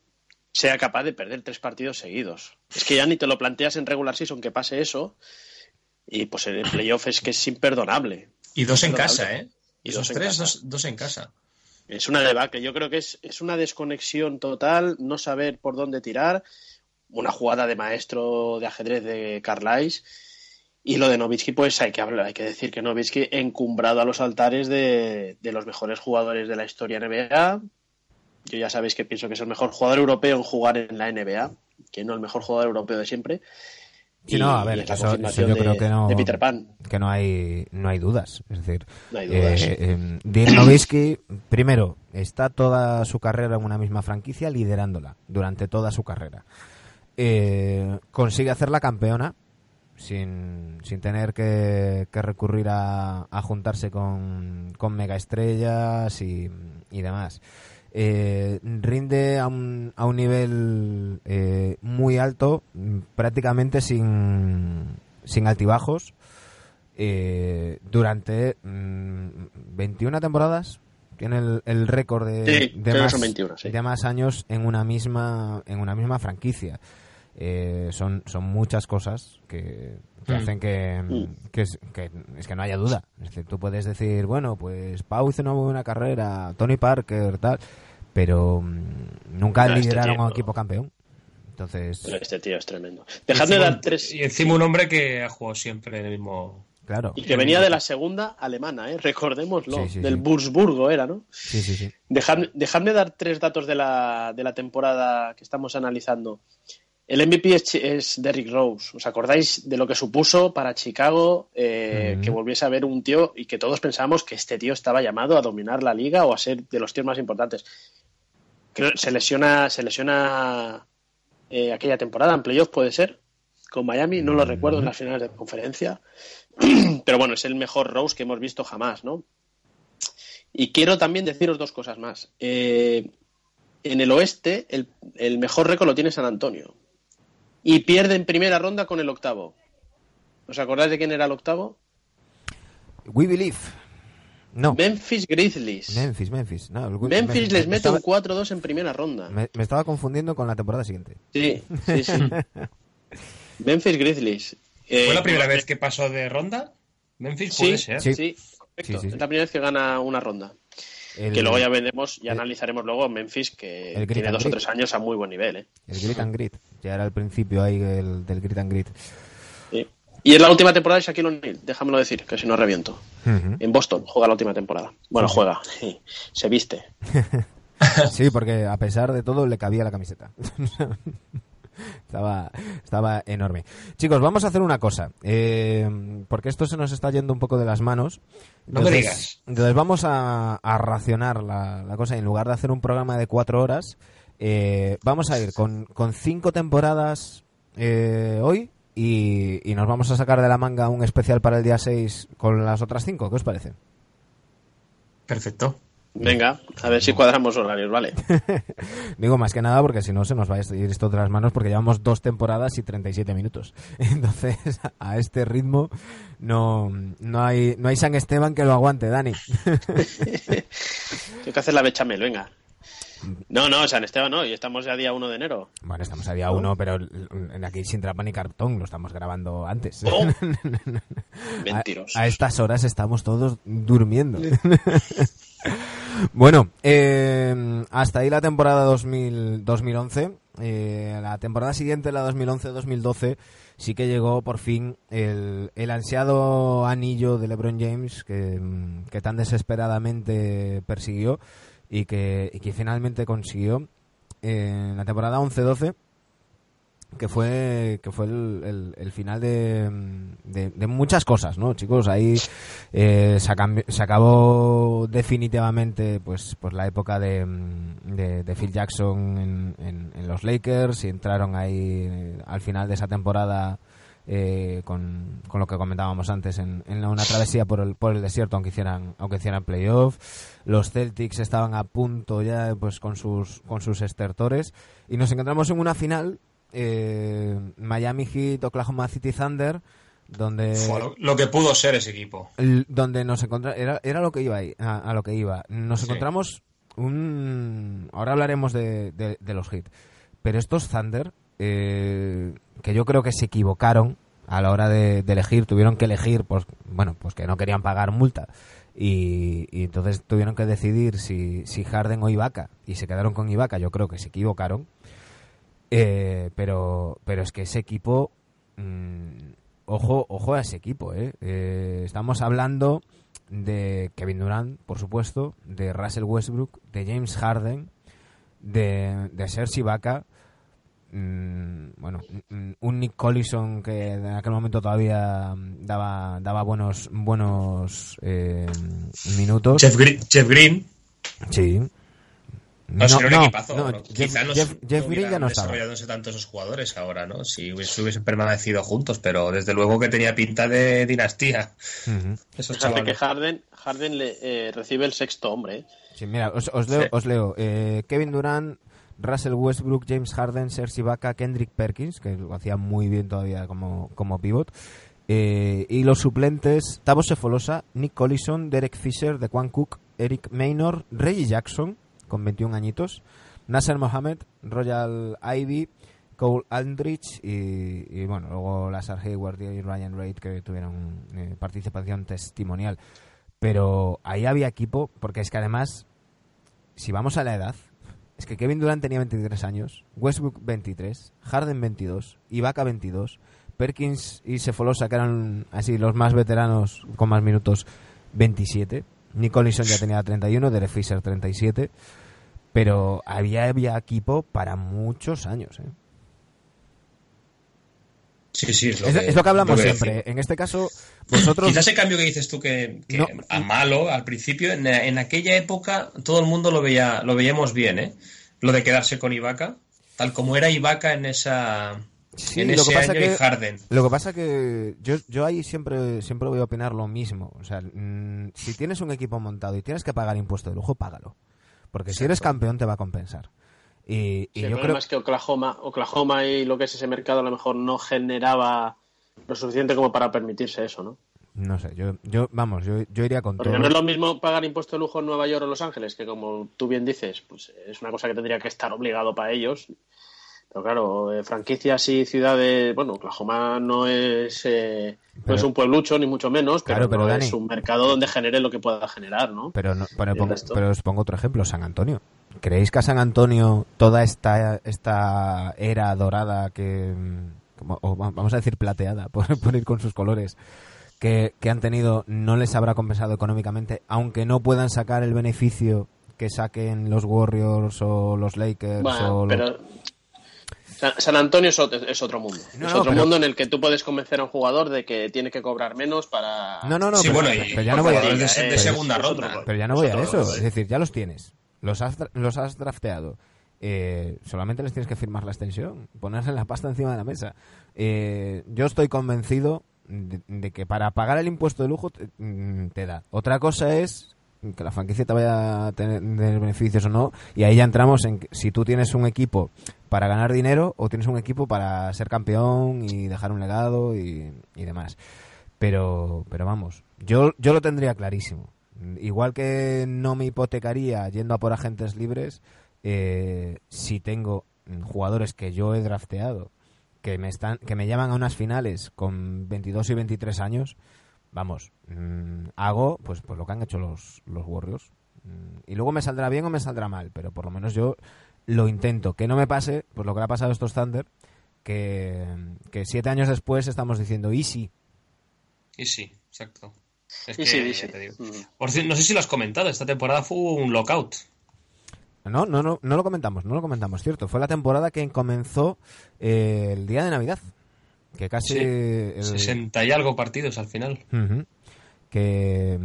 sea capaz de perder tres partidos seguidos. Es que ya ni te lo planteas en regular season que pase eso y pues en el playoff es que es imperdonable. Y dos en casa, ¿eh? Y Esos dos en tres, casa. dos, dos en casa. Es una debacle. Yo creo que es, es una desconexión total, no saber por dónde tirar. Una jugada de maestro de ajedrez de Carlisle. Y lo de Novitsky, pues hay que hablar, hay que decir que Novitsky encumbrado a los altares de, de los mejores jugadores de la historia NBA. Yo ya sabéis que pienso que es el mejor jugador europeo en jugar en la NBA, que no el mejor jugador europeo de siempre. Sí, Y- no, a ver, eso, eso yo de- creo que no, de Peter Pan. que no hay, no hay dudas. Es decir, No hay dudas. eh, eh, Dirk Nowitzki, primero, está toda su carrera en una misma franquicia liderándola durante toda su carrera. Eh, consigue hacerla campeona sin, sin tener que, que recurrir a, a juntarse con, con megaestrellas y, y demás. Eh, rinde a un, a un nivel eh, muy alto, mm, prácticamente sin, sin altibajos, eh, durante mm, 21 temporadas. Tiene el, el récord de, Sí, de más, son 21, sí. de más años en una misma, en una misma franquicia. Eh, son, son muchas cosas que, que Mm. hacen que, Mm. que, es, que es que no haya duda. Es decir, tú puedes decir, bueno, pues Pau hizo una muy buena carrera, Tony Parker, tal, pero mm, nunca No, este lideraron a un equipo campeón. Entonces, Pero este tío es tremendo. Y Dejadme encima- dar tres. Y encima un hombre que ha jugado siempre en el mismo. claro. Y que venía de la segunda alemana, ¿eh? recordémoslo. Sí, sí, del sí. Wurzburgo era, ¿no? Sí, sí, sí. Dejadme, dejadme dar tres datos de la, de la temporada que estamos analizando. El MVP es, Derrick Rose. ¿Os acordáis de lo que supuso para Chicago eh, que volviese a ver un tío y que todos pensábamos que este tío estaba llamado a dominar la liga o a ser de los tíos más importantes? Creo, se lesiona, se lesiona eh, aquella temporada en playoff, puede ser, con Miami, no lo recuerdo en las finales de conferencia. Pero bueno, es el mejor Rose que hemos visto jamás, ¿no? Y quiero también deciros dos cosas más. Eh, en el oeste, el, el mejor récord lo tiene San Antonio. Y pierde en primera ronda con el octavo. ¿Os acordáis de quién era el octavo? We Believe. No. Memphis Grizzlies. Memphis, Memphis. No, Memphis me- les me mete estaba- un 4-2 en primera ronda. Me, me estaba confundiendo con la temporada siguiente. Sí, sí, sí. Memphis Grizzlies. Eh, ¿Fue la primera como- vez que pasó de ronda? Memphis Sí, puede ser. sí, Sí. correcto. Sí, sí. Es la primera vez que gana una ronda. El, Que luego ya veremos y el- analizaremos luego Memphis, que tiene dos o tres años a muy buen nivel. ¿eh? el Grit and Grit. Ya era el principio ahí el, del Grit and Grit. Y en la última temporada de Shaquille O'Neal, déjamelo decir, que si no reviento. En Boston juega la última temporada. Bueno, juega, se viste. Sí, porque a pesar de todo le cabía la camiseta. estaba, estaba enorme. Chicos, vamos a hacer una cosa. eh, porque esto se nos está yendo un poco de las manos. No me digas. Entonces vamos a, a racionar la, la cosa. y En lugar de hacer un programa de cuatro horas, eh, vamos a ir con, con cinco temporadas eh, hoy. Y, y nos vamos a sacar de la manga un especial para el día 6 con las otras cinco. ¿Qué os parece? Perfecto. Venga, a ver si cuadramos horarios, ¿vale? Digo más que nada porque si no se nos va a ir esto de las manos porque llevamos dos temporadas y 37 minutos. Entonces, a este ritmo no, no hay no hay San Esteban que lo aguante, Dani. Tengo que hacer la bechamel, venga. No, no, San Esteban no, y estamos ya día 1 de enero. Bueno, estamos a día uno, pero en aquí sin trapa ni cartón, lo estamos grabando antes. Oh. A, Mentirosos. a estas horas estamos todos durmiendo. bueno, eh, hasta ahí la temporada 2000, 2011. Eh, la temporada siguiente, la 2011-2012, sí que llegó por fin el, el ansiado anillo de LeBron James que, mm, que tan desesperadamente persiguió y que, y que finalmente consiguió eh, en la temporada 11-12 que fue que fue el, el- final de, de- muchas cosas, ¿no, chicos? Ahí eh, se, se acabó definitivamente pues pues la época de, de, Phil Jackson en, en- en los Lakers y entraron ahí eh, al final de esa temporada eh, con, con lo que comentábamos antes en, en una travesía por el, por el desierto aunque hicieran aunque hicieran playoff los Celtics estaban a punto ya pues con sus con sus estertores y nos encontramos en una final eh, Miami Heat, Oklahoma City Thunder, donde Fue lo, que pudo ser ese equipo. donde nos encontramos era, era lo que iba ahí, a, a lo que iba nos Sí. encontramos un ahora hablaremos de, de- de los hits pero estos Thunder eh, que yo creo que se equivocaron a la hora de, elegir tuvieron que elegir pues bueno pues que no querían pagar multa y, entonces tuvieron que decidir si, si Harden o Ibaka y se quedaron con Ibaka yo creo que se equivocaron Eh, pero pero es que ese equipo mm, ojo ojo a ese equipo ¿eh? Eh, estamos hablando de Kevin Durant por supuesto de Russell Westbrook de James Harden de, de Serge Ibaka mm, bueno mm, un Nick Collison que en aquel momento todavía daba daba buenos buenos eh, minutos Jeff, Gre- Jeff Green. sí No, no, un equipazo. no, ¿no? Jeff, Quizá no, Jeff- no Jeff Green ya no estaba desarrollándose tanto esos jugadores ahora, ¿no? Si hubiesen, hubiesen permanecido juntos, pero desde luego que tenía pinta de dinastía. Esos Fíjate que. Harden, Harden le, eh, recibe el sexto hombre. ¿eh? Sí, mira, os, os leo. Sí. Os leo. Eh, Kevin Durant, Russell Westbrook, James Harden, Serge Ibaka, Kendrick Perkins, que lo hacía muy bien todavía como, como pivot. Eh, y los suplentes, Tavo Sefolosa, Nick Collison, Derek Fisher, DeQuan Cook, Eric Maynor, Reggie Jackson, con 21 añitos, Nasser Mohamed, Royal Ivy, Cole Aldrich y, bueno, luego Lazar Hayward y Ryan Reid que tuvieron eh, participación testimonial. Pero ahí había equipo, porque es que además, si vamos a la edad, es que Kevin Durant tenía 23 años, Westbrook 23, Harden 22, Ibaka 22, Perkins y Sefolosa, que eran así los más veteranos con más minutos, 27. Nick Collison ya tenía 31, Derek Fisher 37. Pero había, había equipo para muchos años. ¿eh? Sí, sí, es lo, Es, que, es lo que hablamos lo que siempre. En este caso, vosotros... Quizás ese cambio que dices tú que, que No. a malo al principio, en, en aquella época todo el mundo lo veía, lo veíamos bien, ¿eh? Lo de quedarse con Ibaka, tal como era Ibaka en esa Sí, en lo que ese pasa año que- y Harden. Lo que pasa que yo, yo ahí siempre, siempre voy a opinar lo mismo. O sea, mm, si tienes un equipo montado y tienes que pagar impuesto de lujo, págalo. Porque si eres campeón te va a compensar. Y, y Sí, el yo problema creo... es que Oklahoma, Oklahoma y lo que es ese mercado a lo mejor no generaba lo suficiente como para permitirse eso, ¿no? No sé, yo, yo vamos, yo, yo iría con Porque todo. no es lo mismo pagar impuesto de lujo en Nueva York o Los Ángeles, que como tú bien dices, pues es una cosa que tendría que estar obligado para ellos. Pero claro, eh, franquicias y ciudades, bueno, Oklahoma no es eh, no es un pueblucho ni mucho menos, pero, Claro, pero, no Dani- es un mercado donde genere lo que pueda generar, ¿no? Pero, no, pero, pongo- pero os pongo otro ejemplo, San Antonio. ¿Creéis que a San Antonio toda esta, esta era dorada que... como- o va- vamos a decir plateada, por, por ir con sus colores, que, que han tenido, no les habrá compensado económicamente, aunque no puedan sacar el beneficio que saquen los Warriors o los Lakers Bueno, o los- pero San, San Antonio es otro, es otro mundo. No, es no, otro pero- mundo en el que tú puedes convencer a un jugador de que tiene que cobrar menos para... No, no, no, sí, pero, bueno, y pero ya no voy a de, de segunda ronda. Pero ya no voy a eso. Es decir, ya los tienes. Los has, los has drafteado. Eh, solamente les tienes que firmar la extensión. Ponerle la pasta encima de la mesa. Eh, yo estoy convencido de, que para pagar el impuesto de lujo te, mm, te da. Otra cosa es que la franquicia te vaya a tener beneficios o no. Y ahí ya entramos en si tú tienes un equipo para ganar dinero o tienes un equipo para ser campeón y dejar un legado y, y demás. Pero, pero vamos, yo, yo lo tendría clarísimo. Igual que no me hipotecaría yendo a por agentes libres, eh, si tengo jugadores que yo he drafteado, que me están, que me llaman a unas finales con 22 y 23 años, vamos, mm, hago pues, pues lo que han hecho los, los Warriors. Mm, Y luego me saldrá bien o me saldrá mal, pero por lo menos yo lo intento. Que no me pase, pues lo que le ha pasado a estos Thunder, que, que siete años después estamos diciendo, y sí, Y sí, exacto. Es Y que, sí, ya dice. te digo. Mm. Por cierto, no sé si lo has comentado, esta temporada fue un lockout. No, no, no, no lo comentamos, no lo comentamos, cierto. Fue la temporada que comenzó eh, el día de Navidad. Que casi. Sí, el- 60 y algo partidos al final. Que,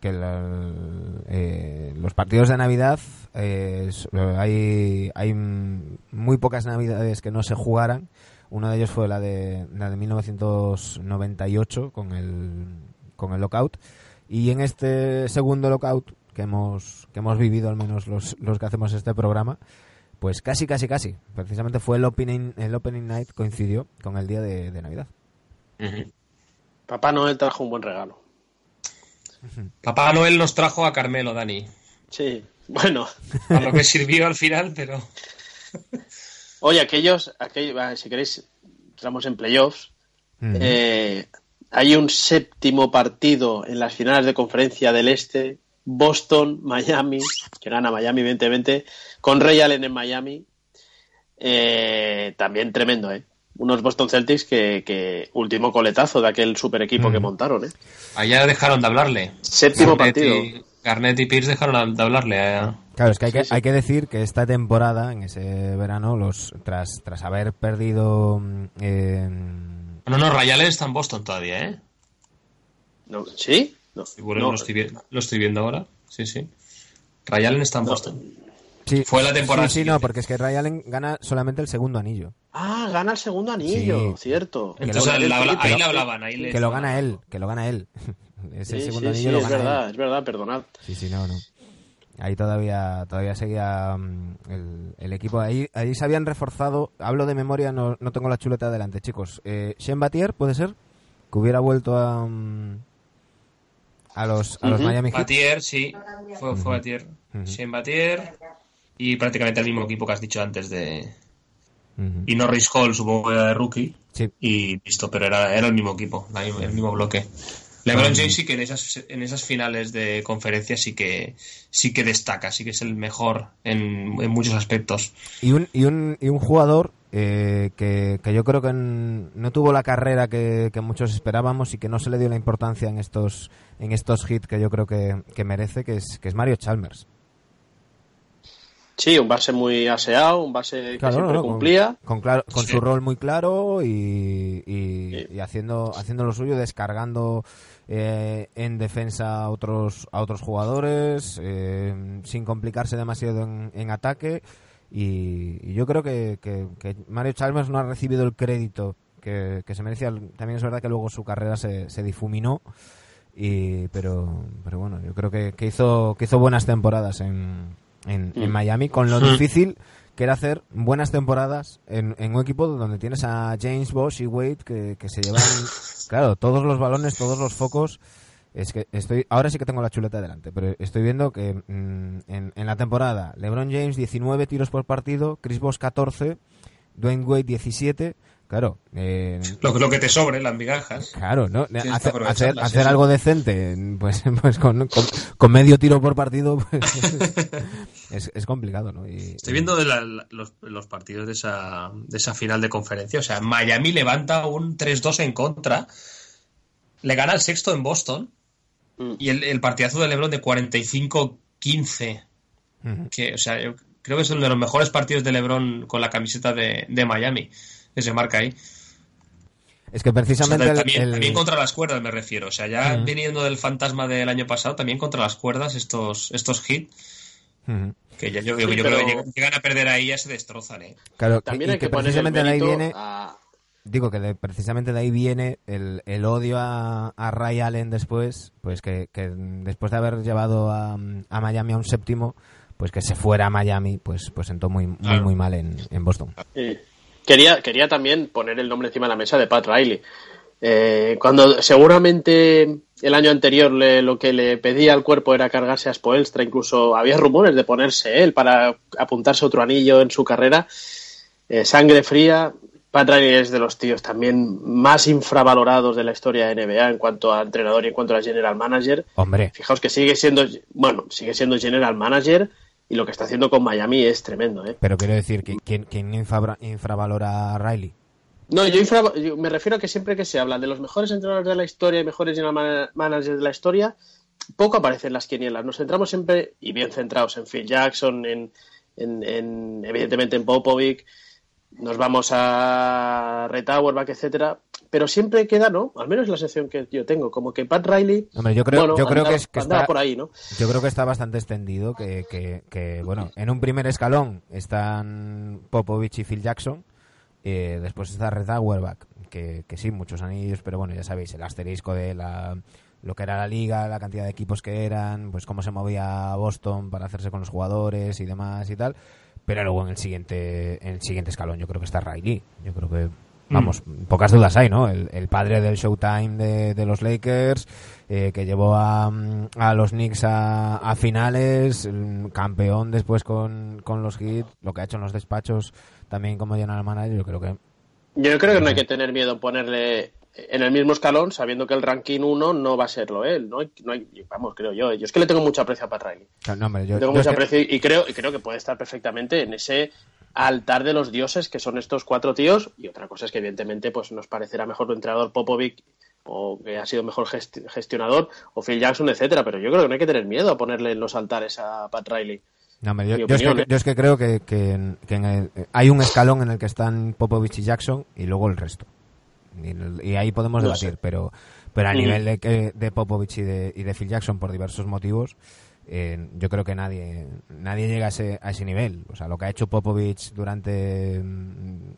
que la- eh, los partidos de Navidad eh, hay, hay muy pocas Navidades que no se jugaran. Uno de ellos fue la de, la de 1998 con el, con el lockout. Y en este segundo lockout que hemos, que hemos vivido, al menos los, los que hacemos este programa, Pues casi, casi, casi. Precisamente fue el opening, el opening night coincidió con el día de, de Navidad. Papá Noel trajo un buen regalo. Papá Noel nos trajo a Carmelo, Dani. Sí, bueno. A lo que sirvió al final, pero. Oye, aquellos, aquellos si queréis, estamos en playoffs. Eh, hay un séptimo partido en las finales de conferencia del Este, Boston, Miami, que gana Miami 2020, con Ray Allen en Miami. Eh, también tremendo, ¿eh? Unos Boston Celtics que, que último coletazo de aquel super equipo que montaron, ¿eh? Allá dejaron de hablarle. Séptimo Garnett partido. Y, Garnett y Pierce dejaron de hablarle. a- Claro, es que hay, que hay que decir que esta temporada, en ese verano, los tras, tras haber perdido... mm, eh, No, no, Ray Allen está en Boston todavía, ¿eh? No, ¿Sí? No, Sí, bueno, no. lo, estoy, vi- lo estoy viendo ahora. Sí, sí. Ray Allen está en Boston. sí, Fue la temporada Sí, sí, no, porque es que Ray Allen gana solamente el segundo anillo. Ah, gana el segundo anillo, Sí. cierto. Entonces, Que lo- que ahí lo- le hablaban. Ahí le Que lo gana él, que lo gana él. Ese Sí, segundo sí, anillo sí, lo es gana verdad, él. es verdad, perdonad. Sí, sí, no, no. Ahí todavía todavía seguía mm, el, el equipo. Ahí, ahí se habían reforzado. Hablo de memoria, no, no tengo la chuleta adelante, chicos. Eh, Shen Batier, ¿puede ser? Que hubiera vuelto a, mm, a los, a los Ujú. Miami Heat. Batier, sí. Fue, fue Batier. Ujú. Shane Batier. Y prácticamente el mismo equipo que has dicho antes de. Y Norris Hall, supongo que era de rookie. Sí. Y listo, pero era, era el mismo equipo, el mismo bloque. LeBron James sí que en esas, en esas finales de conferencia sí que sí que destaca, sí que es el mejor en, en muchos aspectos. Y un, y un, y un jugador eh, que, que yo creo que no tuvo la carrera que, que muchos esperábamos y que no se le dio la importancia en estos en estos hits que yo creo que, que merece, que es, que es Mario Chalmers. Sí, un base muy aseado, un base que siempre no, no, con- cumplía. Con, claro- con Sí. su rol muy claro y, y- Sí. y haciendo, haciendo lo suyo, descargando eh, en defensa a otros, a otros jugadores, eh, sin complicarse demasiado en, en ataque. Y, y yo creo que, que- que Mario Chalmers no ha recibido el crédito que, que se merecía. También es verdad que luego su carrera se, se difuminó. Y, pero, pero bueno, yo creo que, que hizo, que hizo buenas temporadas en, en, en Mm. Miami, con lo Mm. difícil que era hacer buenas temporadas en, en un equipo donde tienes a James Bosch y Wade que, que se llevan, claro, todos los balones, todos los focos. Es que estoy, ahora sí que tengo la chuleta delante, pero estoy viendo que mm, en, en la temporada LeBron James 19 tiros por partido, Chris Bosh 14, Dwayne Wade 17. Claro, eh, Lo, lo que te sobre, las migajas. Claro, ¿no? Hacer, hacer, algo decente, pues, pues con, con, con medio tiro por partido, pues, es, es complicado, ¿no? Y, Estoy viendo de la- los, los partidos de esa, de esa final de conferencia. O sea, Miami levanta un 3-2 en contra. Le gana el sexto en Boston. Mm. Y el, el partidazo de LeBron de 45-15. Ujú. Que, o sea, yo creo que es uno de los mejores partidos de LeBron con la camiseta de, de Miami. Que se marca ahí. Es que O sea, precisamente el- también, el- también contra las cuerdas me refiero. O sea, ya Ujú. viniendo del fantasma del año pasado, también contra las cuerdas estos, estos hits. Que ya yo, yo Sí, creo que llegan- llegan a perder ahí ya se destrozan, ¿eh? Claro, También y hay que, que poner el precisamente de ahí viene, a- digo que de- precisamente de ahí viene el, el odio a, a Ray Allen después, pues que, que después de haber llevado a, a Miami a un séptimo, pues que se fuera a Miami, pues, pues sentó muy, muy, Claro. muy mal en, en Boston. Sí. Quería, quería también poner el nombre encima de la mesa de Pat Riley. Eh, cuando seguramente el año anterior le- lo que le pedía al cuerpo era cargarse a Spoelstra, incluso había rumores de ponerse él para apuntarse otro anillo en su carrera. Eh, sangre fría. Pat Riley es de los tíos también más infravalorados de la historia de NBA en cuanto a entrenador y en cuanto a general manager. Hombre, Fijaos que sigue siendo, bueno, sigue siendo general manager y lo que está haciendo con Miami es tremendo, ¿eh? pero quiero decir, ¿quién, quién infravalora a Riley? No, yo, infra- yo me refiero a que siempre que se habla de los mejores entrenadores de la historia y mejores general man- managers de la historia, poco aparecen las quinielas. Nos centramos siempre, y bien centrados, en Phil Jackson, en, en- en- evidentemente en Popovic, nos vamos a Red Auerbach, etcétera, pero siempre queda, ¿no? Al menos la sección que yo tengo, como que Pat Riley, Hombre, yo creo, bueno, yo creo que, es, que andaba está, por ahí, ¿no? yo creo que está bastante extendido, que, que, que, bueno, en un primer escalón están Popovich y Phil Jackson, eh, después está Red Auerbach, que, que sí, muchos anillos, pero bueno, ya sabéis, el asterisco de la, lo que era la liga, la cantidad de equipos que eran, pues cómo se movía Boston para hacerse con los jugadores y demás y tal. pero luego en el siguiente en el siguiente escalón yo creo que está Riley. Yo creo que vamos, pocas dudas hay, ¿no? El, el padre del Showtime de, de los Lakers, eh, que llevó a, mm, a los Knicks a, a finales, mm, campeón después con, con los Heat, lo que ha hecho en los despachos también como general manager, yo creo que Yo creo que no hay que tener miedo ponerle en el mismo escalón, sabiendo que el ranking 1 no va a serlo él, ¿no? No hay- vamos, creo yo. Yo es que le tengo mucho aprecio a Pat Riley. no, hombre, yo, tengo yo mucho que- aprecio y creo, y creo que puede estar perfectamente en ese altar de los dioses que son estos cuatro tíos. Y otra cosa es que, evidentemente, pues nos parecerá mejor el entrenador Popovic o que ha sido mejor gest- gestionador o Phil Jackson, etcétera. Pero yo creo que no hay que tener miedo a ponerle en los altares a Pat Riley. No, hombre, yo, es que, ¿eh? yo es que creo que, que en- que en el- hay un escalón en el que están Popovich y Jackson y luego el resto. Y, y ahí podemos No debatir, sé. pero pero a Mm. nivel de, de Popovich y de, y de Phil Jackson por diversos motivos, eh, yo creo que nadie nadie llega a ese, a ese nivel. O sea, lo que ha hecho Popovich durante mm,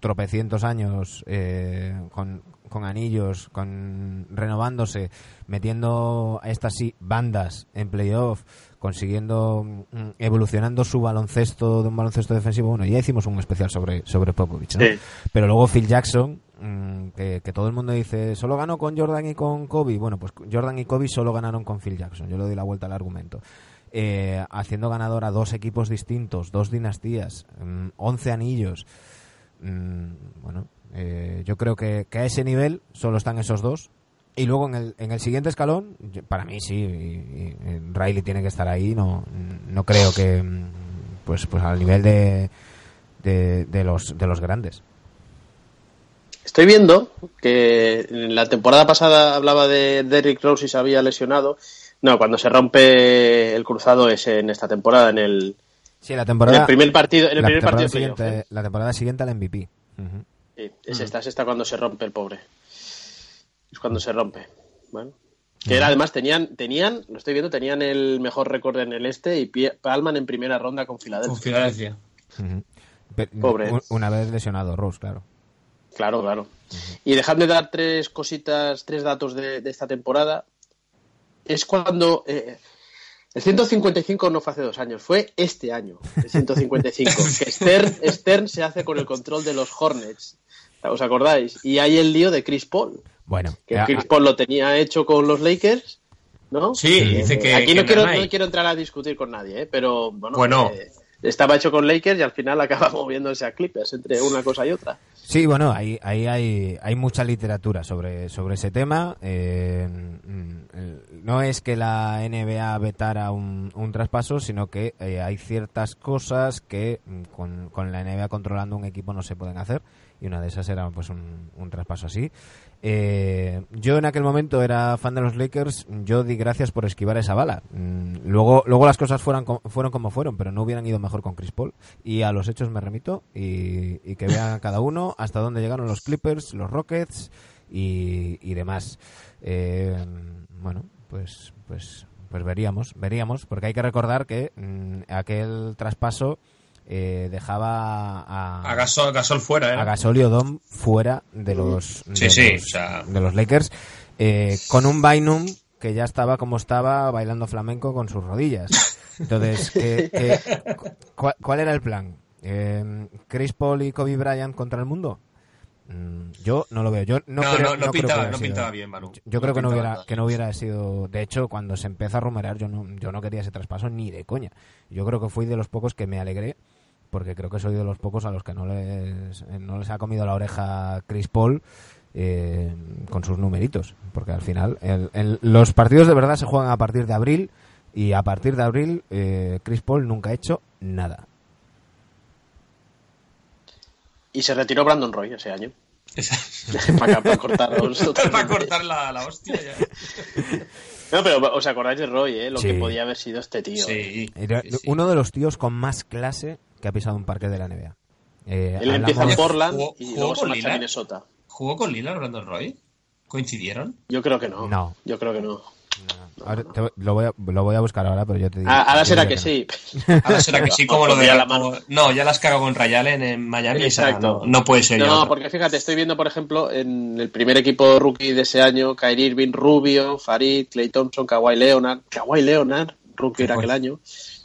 tropecientos años eh, con, con anillos, con renovándose, metiendo a estas sí bandas en playoff, consiguiendo mm, evolucionando su baloncesto de un baloncesto defensivo. Bueno, ya hicimos un especial sobre sobre Popovich, ¿no? Sí. Pero luego Phil Jackson, mm, que, todo el mundo dice, solo ganó con Jordan y con Kobe. Bueno, pues Jordan y Kobe solo ganaron con Phil Jackson. Yo le doy la vuelta al argumento. Eh, haciendo ganador a dos equipos distintos, dos dinastías, mm, 11 anillos. Mm, bueno, eh, yo creo que, a ese nivel solo están esos dos. Y luego en el, en el siguiente escalón, para mí sí, y- y- y Riley tiene que estar ahí. No, no creo que, mm, pues, pues al nivel de, de los, de los grandes. Estoy viendo que en la temporada pasada hablaba de Derrick Rose y se había lesionado. No, cuando se rompe el cruzado es en esta temporada, en el, Sí, la en temporada. el primer partido, en el la primer temporada partido siguiente, ¿eh? la temporada siguiente al MVP. Ujú. Sí, es esta, es esta cuando se rompe el pobre. Es cuando se rompe. Bueno. Que era, además, tenían, tenían, lo estoy viendo, tenían el mejor récord en el este y Pie- Palman en primera ronda con Con Filadelfia. Filadelfia. Ujú. Pe- Pobre. un- Una vez lesionado Rose, claro. Claro, claro. Y dejadme dar tres cositas, tres datos de, de esta temporada. Es cuando. eh, el 155 no fue hace dos años, fue este año, el 155. que Stern, Stern se hace con el control de los Hornets. ¿Os acordáis? Y hay el lío de Chris Paul. Bueno, Que Chris Paul lo tenía hecho con los Lakers, ¿no? Sí, Eh, dice que- Aquí que no, quiero, no quiero entrar a discutir con nadie, ¿eh? pero bueno. Bueno. eh, estaba hecho con Lakers y al final acaba moviéndose a Clippers entre una cosa y otra. Sí, bueno, ahí, ahí hay, hay mucha literatura sobre, sobre ese tema. Eh, mm, no es que la NBA vetara un, un traspaso, sino que eh, hay ciertas cosas que mm, con, con la NBA controlando un equipo no se pueden hacer. Y una de esas era pues un, un traspaso así. Eh, yo en aquel momento era fan de los Lakers. Yo di gracias por esquivar esa bala. Mm, Luego, luego las cosas fueron, co- fueron como fueron, pero no hubieran ido mejor con Chris Paul. Y a los hechos me remito y, y que vean cada uno hasta dónde llegaron los Clippers, los Rockets y, y demás. Eh, bueno, pues, pues, pues veríamos, veríamos, porque hay que recordar que mm, aquel traspaso eh, dejaba a, A Gasol, Gasol fuera, ¿eh? a Gasol y Odom fuera de los, Sí, de sí, los, o sea- de los Lakers, eh, con un Bynum que ya estaba como estaba bailando flamenco con sus rodillas. Entonces, ¿qué- qué- cu- cuál, cuál era el plan? Eh, ¿Chris Paul y Kobe Bryant contra el mundo? Mm, Yo no lo veo. Yo no, No, creo, no, no pintaba- bien, Manu. Yo No creo que no hubiera nada que no hubiera sido. De hecho, cuando se empieza a rumorear, yo no, yo no quería ese traspaso ni de coña. Yo creo que fui de los pocos que me alegré, porque creo que soy de los pocos a los que no les, no les ha comido la oreja Chris Paul eh, con sus numeritos. Porque al final, el- el- los partidos de verdad se juegan a partir de abril, y a partir de abril, eh, Chris Paul nunca ha hecho nada. Y se retiró Brandon Roy ese año. para, cortar la, la hostia ya. No, pero os acordáis de Roy, ¿eh? Lo Sí. que podía haber sido este tío. Sí. Era. Uno de los tíos con más clase que ha pisado un parque de la NBA. Eh, Él empieza en Portland ¿Jugó- y jugó luego se con marcha a? Minnesota. ¿Jugó con Lillard Brandon Roy? ¿Coincidieron? Yo creo que no. No. Yo creo que no. Ahora te- lo, voy a, lo voy a buscar ahora, pero yo te digo. Ah, ahora será que sí. Ahora será que sí, como lo de la mano. No, ya las cago con Ray Allen en Miami. esa Exacto. no, no puede ser No, porque fíjate, estoy viendo, por ejemplo, en el primer equipo rookie de ese año, Kyrie Irving, Rubio, Farid, Clay Thompson, Kawhi Leonard. Kawhi Leonard, rookie era aquel año.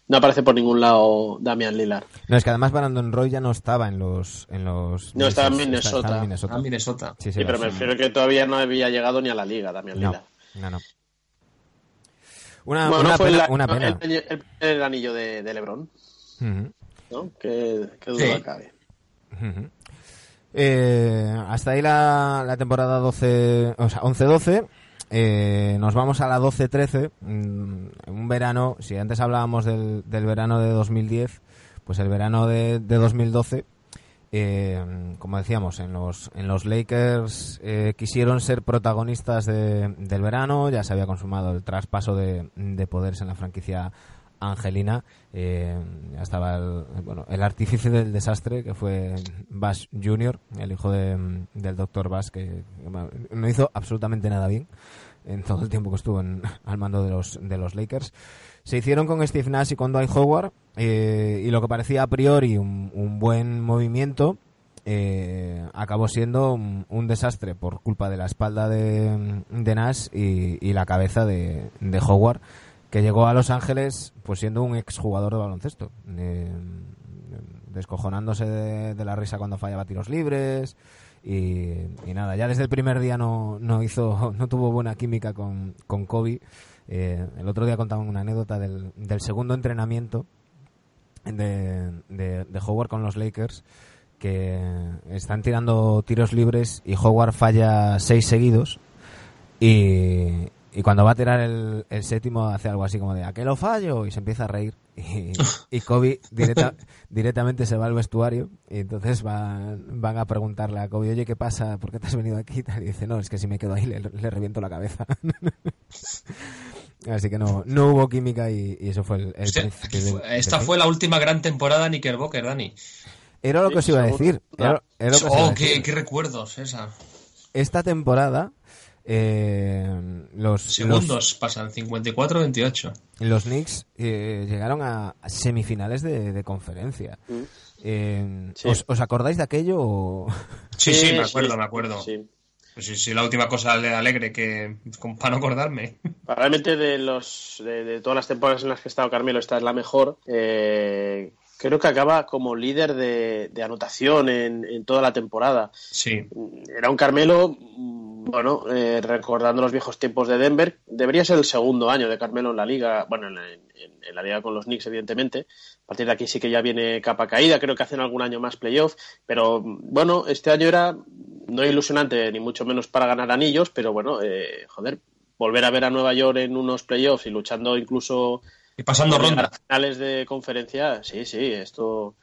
No aparece por ningún lado Damian Lillard. No, es que además Brandon Roy ya no estaba en los... En los No, estaba en Minnesota. estaba en Minnesota. Ah, Minnesota. Sí, sí, Sí, pero me refiero que todavía no había llegado ni a la liga Damian No, Lillard. no, no. Una, Bueno, una fue pena, el, una pena. el- el- el anillo de, de LeBron, Ujú. ¿no? Qué, qué duda Sí. cabe. Ujú. Eh, hasta ahí la, la temporada 12, o sea, 11-12. Eh, nos vamos a la 12-13. Mm, Un verano, si antes hablábamos del, del verano de 2010, pues el verano de, de 2012, eh, como decíamos, en los, en los Lakers eh, quisieron ser protagonistas de- del verano. Ya se había consumado el traspaso de poderes en la franquicia Angelina. Eh, estaba el, bueno, el artífice del desastre, que fue Bass Jr., el hijo de- del doctor Bass, que no hizo absolutamente nada bien en todo el tiempo que estuvo en- al mando de los, de los Lakers. Se hicieron con Steve Nash y con Dwight Howard, eh, y lo que parecía a priori un, un buen movimiento, eh, acabó siendo un, un desastre por culpa de la espalda de, de Nash y, la cabeza de Howard, que llegó a Los Ángeles pues siendo un exjugador de baloncesto, eh, descojonándose de, la risa cuando fallaba tiros libres y, y nada, ya desde el primer día no, no hizo, no tuvo buena química con, con Kobe. Eh, el otro día contaban una anécdota del, del segundo entrenamiento de, de, de Howard con los Lakers que están tirando tiros libres y Howard falla seis seguidos y, y cuando va a tirar el, el séptimo hace algo así como de ¿a qué lo fallo? y se empieza a reír y, y Kobe directa- directamente se va al vestuario y entonces va- van a preguntarle a Kobe oye ¿qué pasa? ¿por qué te has venido aquí? y dice no, es que si me quedo ahí le, le reviento la cabeza así que no, no hubo química y, y eso fue el, fue- esta fue la última gran temporada de Knickerbocker, Dani. Era lo que os iba a decir. Era, era lo que os iba a Oh, decir. qué recuerdos esa. Esta temporada, eh, los, Segundos pasan, 54-28. los, los Knicks eh, llegaron a semifinales de, de conferencia. Eh, Sí. ¿os, os acordáis de aquello? o- Sí, sí, me acuerdo, sí, me acuerdo. sí. Pues sí, sí, la última cosa alegre que, para no acordarme. Realmente de los de, de todas las temporadas en las que ha estado Carmelo, esta es la mejor. Eh, creo que acaba como líder de, de anotación en, en toda la temporada. Sí, Era un Carmelo, mm, bueno, eh, recordando los viejos tiempos de Denver, debería ser el segundo año de Carmelo en la liga, bueno, en, en- en la liga con los Knicks, evidentemente. A partir de aquí sí que ya viene capa caída, creo que hacen algún año más playoff, pero mm, bueno, este año era no ilusionante, ni mucho menos para ganar anillos, pero bueno, eh, joder, volver a ver a Nueva York en unos playoffs y luchando incluso y pasando ronda. finales de conferencia, sí, sí, esto...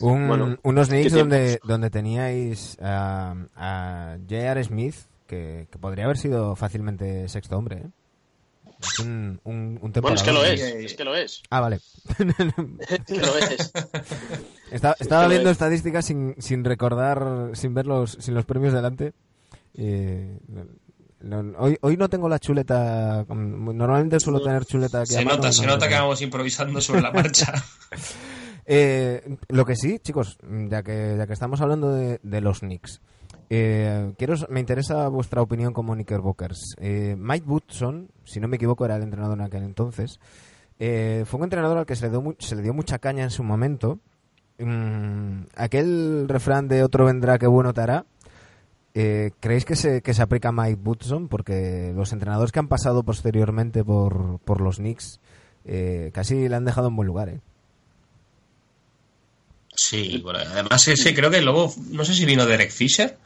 Un- Bueno, unos Knicks ¿qué donde, donde teníais a, a J.R. Smith, que, que podría haber sido fácilmente sexto hombre. ¿eh? Es un, un, un Bueno, es que lo es, es que lo es, Ah, vale. es que lo es. Estaba, que viendo es. estadísticas sin, sin recordar, sin ver los, sin los premios delante. Eh, no- hoy, hoy no tengo la chuleta. mm, Normalmente suelo tener chuleta aquí a Se mano, nota, no se nota que tengo. vamos improvisando sobre la marcha. Eh, lo que sí, chicos, ya que, ya que estamos hablando de, de los Knicks, eh, quiero, me interesa vuestra opinión como Knickerbockers. Eh, Mike Woodson, si no me equivoco, era el entrenador en aquel entonces. eh, fue un entrenador al que se le, dio mu- se le dio mucha caña en su momento. Mm, aquel refrán de otro vendrá que bueno te hará. Eh, ¿Creéis que se, que se aplica Mike Woodson? Porque los entrenadores que han pasado posteriormente por, por los Knicks eh, casi le han dejado en buen lugar. ¿eh? Sí, bueno, además que creo que luego, no sé si vino Derek Fisher,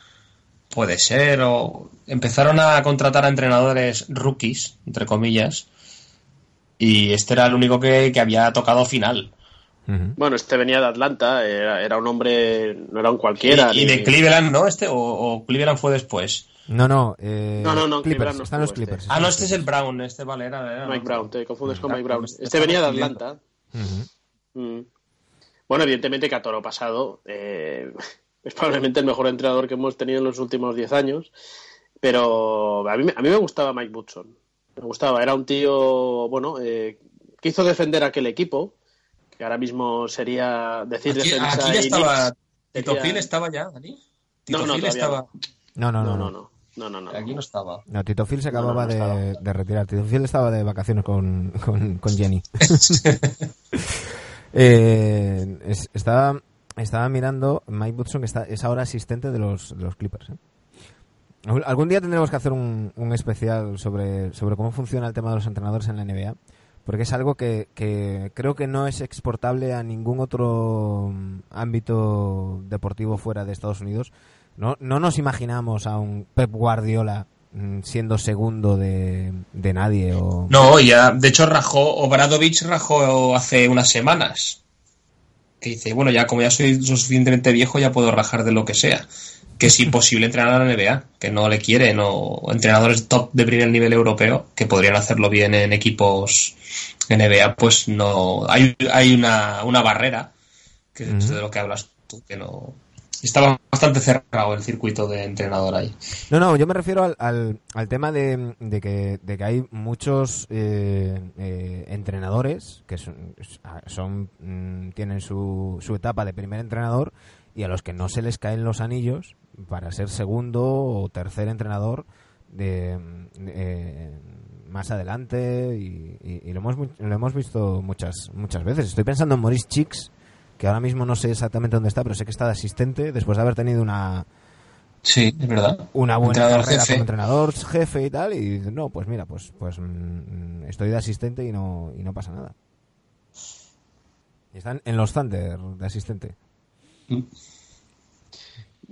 puede ser, o empezaron a contratar a entrenadores rookies, entre comillas, y este era el único que, que había tocado final. Bueno, este venía de Atlanta, era, era un hombre, no era un cualquiera. y, y ni- de Cleveland, ¿no? Este, o, o Cleveland fue después. No, no, eh, No, no, no, Clippers, Cleveland no están los estuvo Clippers. Ah, no, este es el Brown, este vale, era, era Mike. Brown, te confundes con Mike Brown. este Este venía de Atlanta. Mm. Bueno, evidentemente que a toro pasado eh, es probablemente el mejor entrenador que hemos tenido en los últimos 10 años, pero a mí, me- a mí me gustaba Mike Woodson. Me gustaba, era un tío, bueno, eh, que hizo defender aquel equipo, que ahora mismo sería decir Aquí, defensa aquí ya estaba. Tito sería- Phil estaba ya, Dani. Tito No, no, Phil estaba. No, no, no. No, no. no, no. No, no, no. Aquí no estaba. No, Tito Phil se acababa No, no, no de, estaba. de retirar. Tito Phil estaba de vacaciones con, con, con Jenny. Eh, es- estaba, estaba mirando Mike Woodson, que está, es ahora asistente de los, de los Clippers. ¿eh? Algún- Algún día tendremos que hacer un, un especial sobre, sobre cómo funciona el tema de los entrenadores en la NBA, porque es algo que, que creo que no es exportable a ningún otro mm, ámbito deportivo fuera de Estados Unidos. No, no nos imaginamos a un Pep Guardiola mm, siendo segundo de, de nadie o... No, ya, de hecho rajó, Obradovich rajó hace unas semanas. Que dice, bueno, ya como ya soy suficientemente viejo, ya puedo rajar de lo que sea. Que es imposible entrenar a la NBA, que no le quieren, o entrenadores top de primer nivel europeo, que podrían hacerlo bien en equipos NBA, pues no. Hay, hay una, una barrera, que es de lo que hablas tú, que no. Estaba bastante cerrado el circuito de entrenador ahí. No, no, yo me refiero al, al, al tema de, de que, de que hay muchos eh, eh, entrenadores que son, son mm, tienen su, su etapa de primer entrenador y a los que no se les caen los anillos para ser segundo o tercer entrenador de, eh, más adelante y, y- y lo, hemos, lo hemos visto muchas muchas veces. Estoy pensando en Maurice Chicks, que ahora mismo no sé exactamente dónde está, pero sé que está de asistente después de haber tenido una Sí, es verdad. una buena Entrenador carrera jefe. como entrenador jefe y tal y no pues mira pues pues mm, estoy de asistente y no y no pasa nada y están en los Thunder de asistente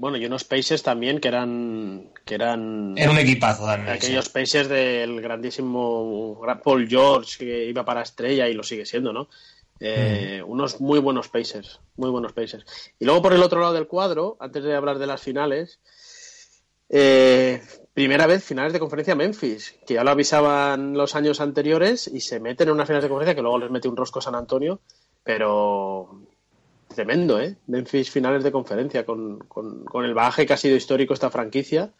Bueno, y unos Pacers también que eran. Que eran Era un equipazo también. aquellos sí. Pacers del grandísimo gran Paul George que iba para estrella y lo sigue siendo, ¿no? Eh, Unos muy buenos Pacers, muy buenos Pacers. Y luego por el otro lado del cuadro, antes de hablar de las finales, eh, primera vez finales de conferencia Memphis, que ya lo avisaban los años anteriores y se meten en unas finales de conferencia que luego les mete un rosco San Antonio, pero tremendo, ¿eh? Memphis finales de conferencia con, con, con el bagaje que ha sido histórico esta franquicia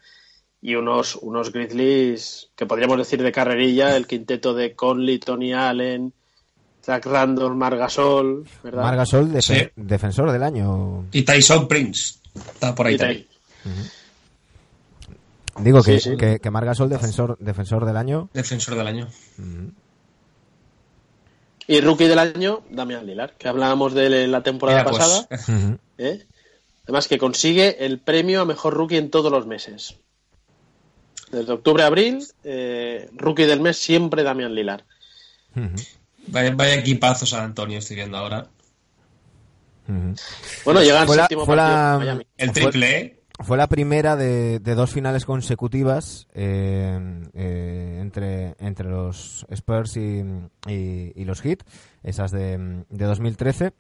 y unos, unos Grizzlies que podríamos decir de carrerilla, el quinteto de Conley, Tony Allen, Zach Randolph, Margasol, ¿verdad? Margasol Sí. defensor del año Y Tyson Prince. Está por ahí también. digo que, Sí, sí. que, que Margasol defensor defensor del año Defensor del año. Y rookie del año, Damian Lillard, que hablábamos de la temporada Mira, pues, pasada. ¿eh? Además que consigue el premio a mejor rookie en todos los meses. Desde octubre a abril, eh, rookie del mes siempre Damian Lillard. Ujú. Vaya, vaya equipazo San Antonio estoy viendo ahora. Bueno, llega el séptimo partido la- Miami. El triple E. Fue la primera de, dos finales consecutivas eh, eh, entre, entre los Spurs y, y- y los Heat, esas de, de 2013.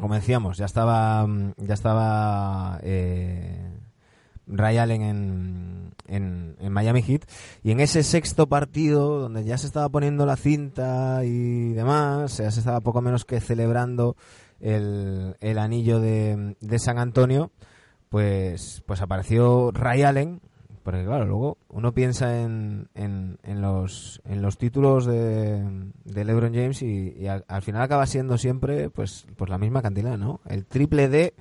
Como decíamos, ya estaba, ya estaba eh, Ray Allen en, en, en Miami Heat y en ese sexto partido donde ya se estaba poniendo la cinta y demás, ya se estaba poco menos que celebrando el, el anillo de, de San Antonio, pues, pues apareció Ray Allen, porque claro, luego uno piensa en, en, en los, en los títulos de, de LeBron James y, y al, al final acaba siendo siempre pues, pues la misma cantidad, ¿no? El triple D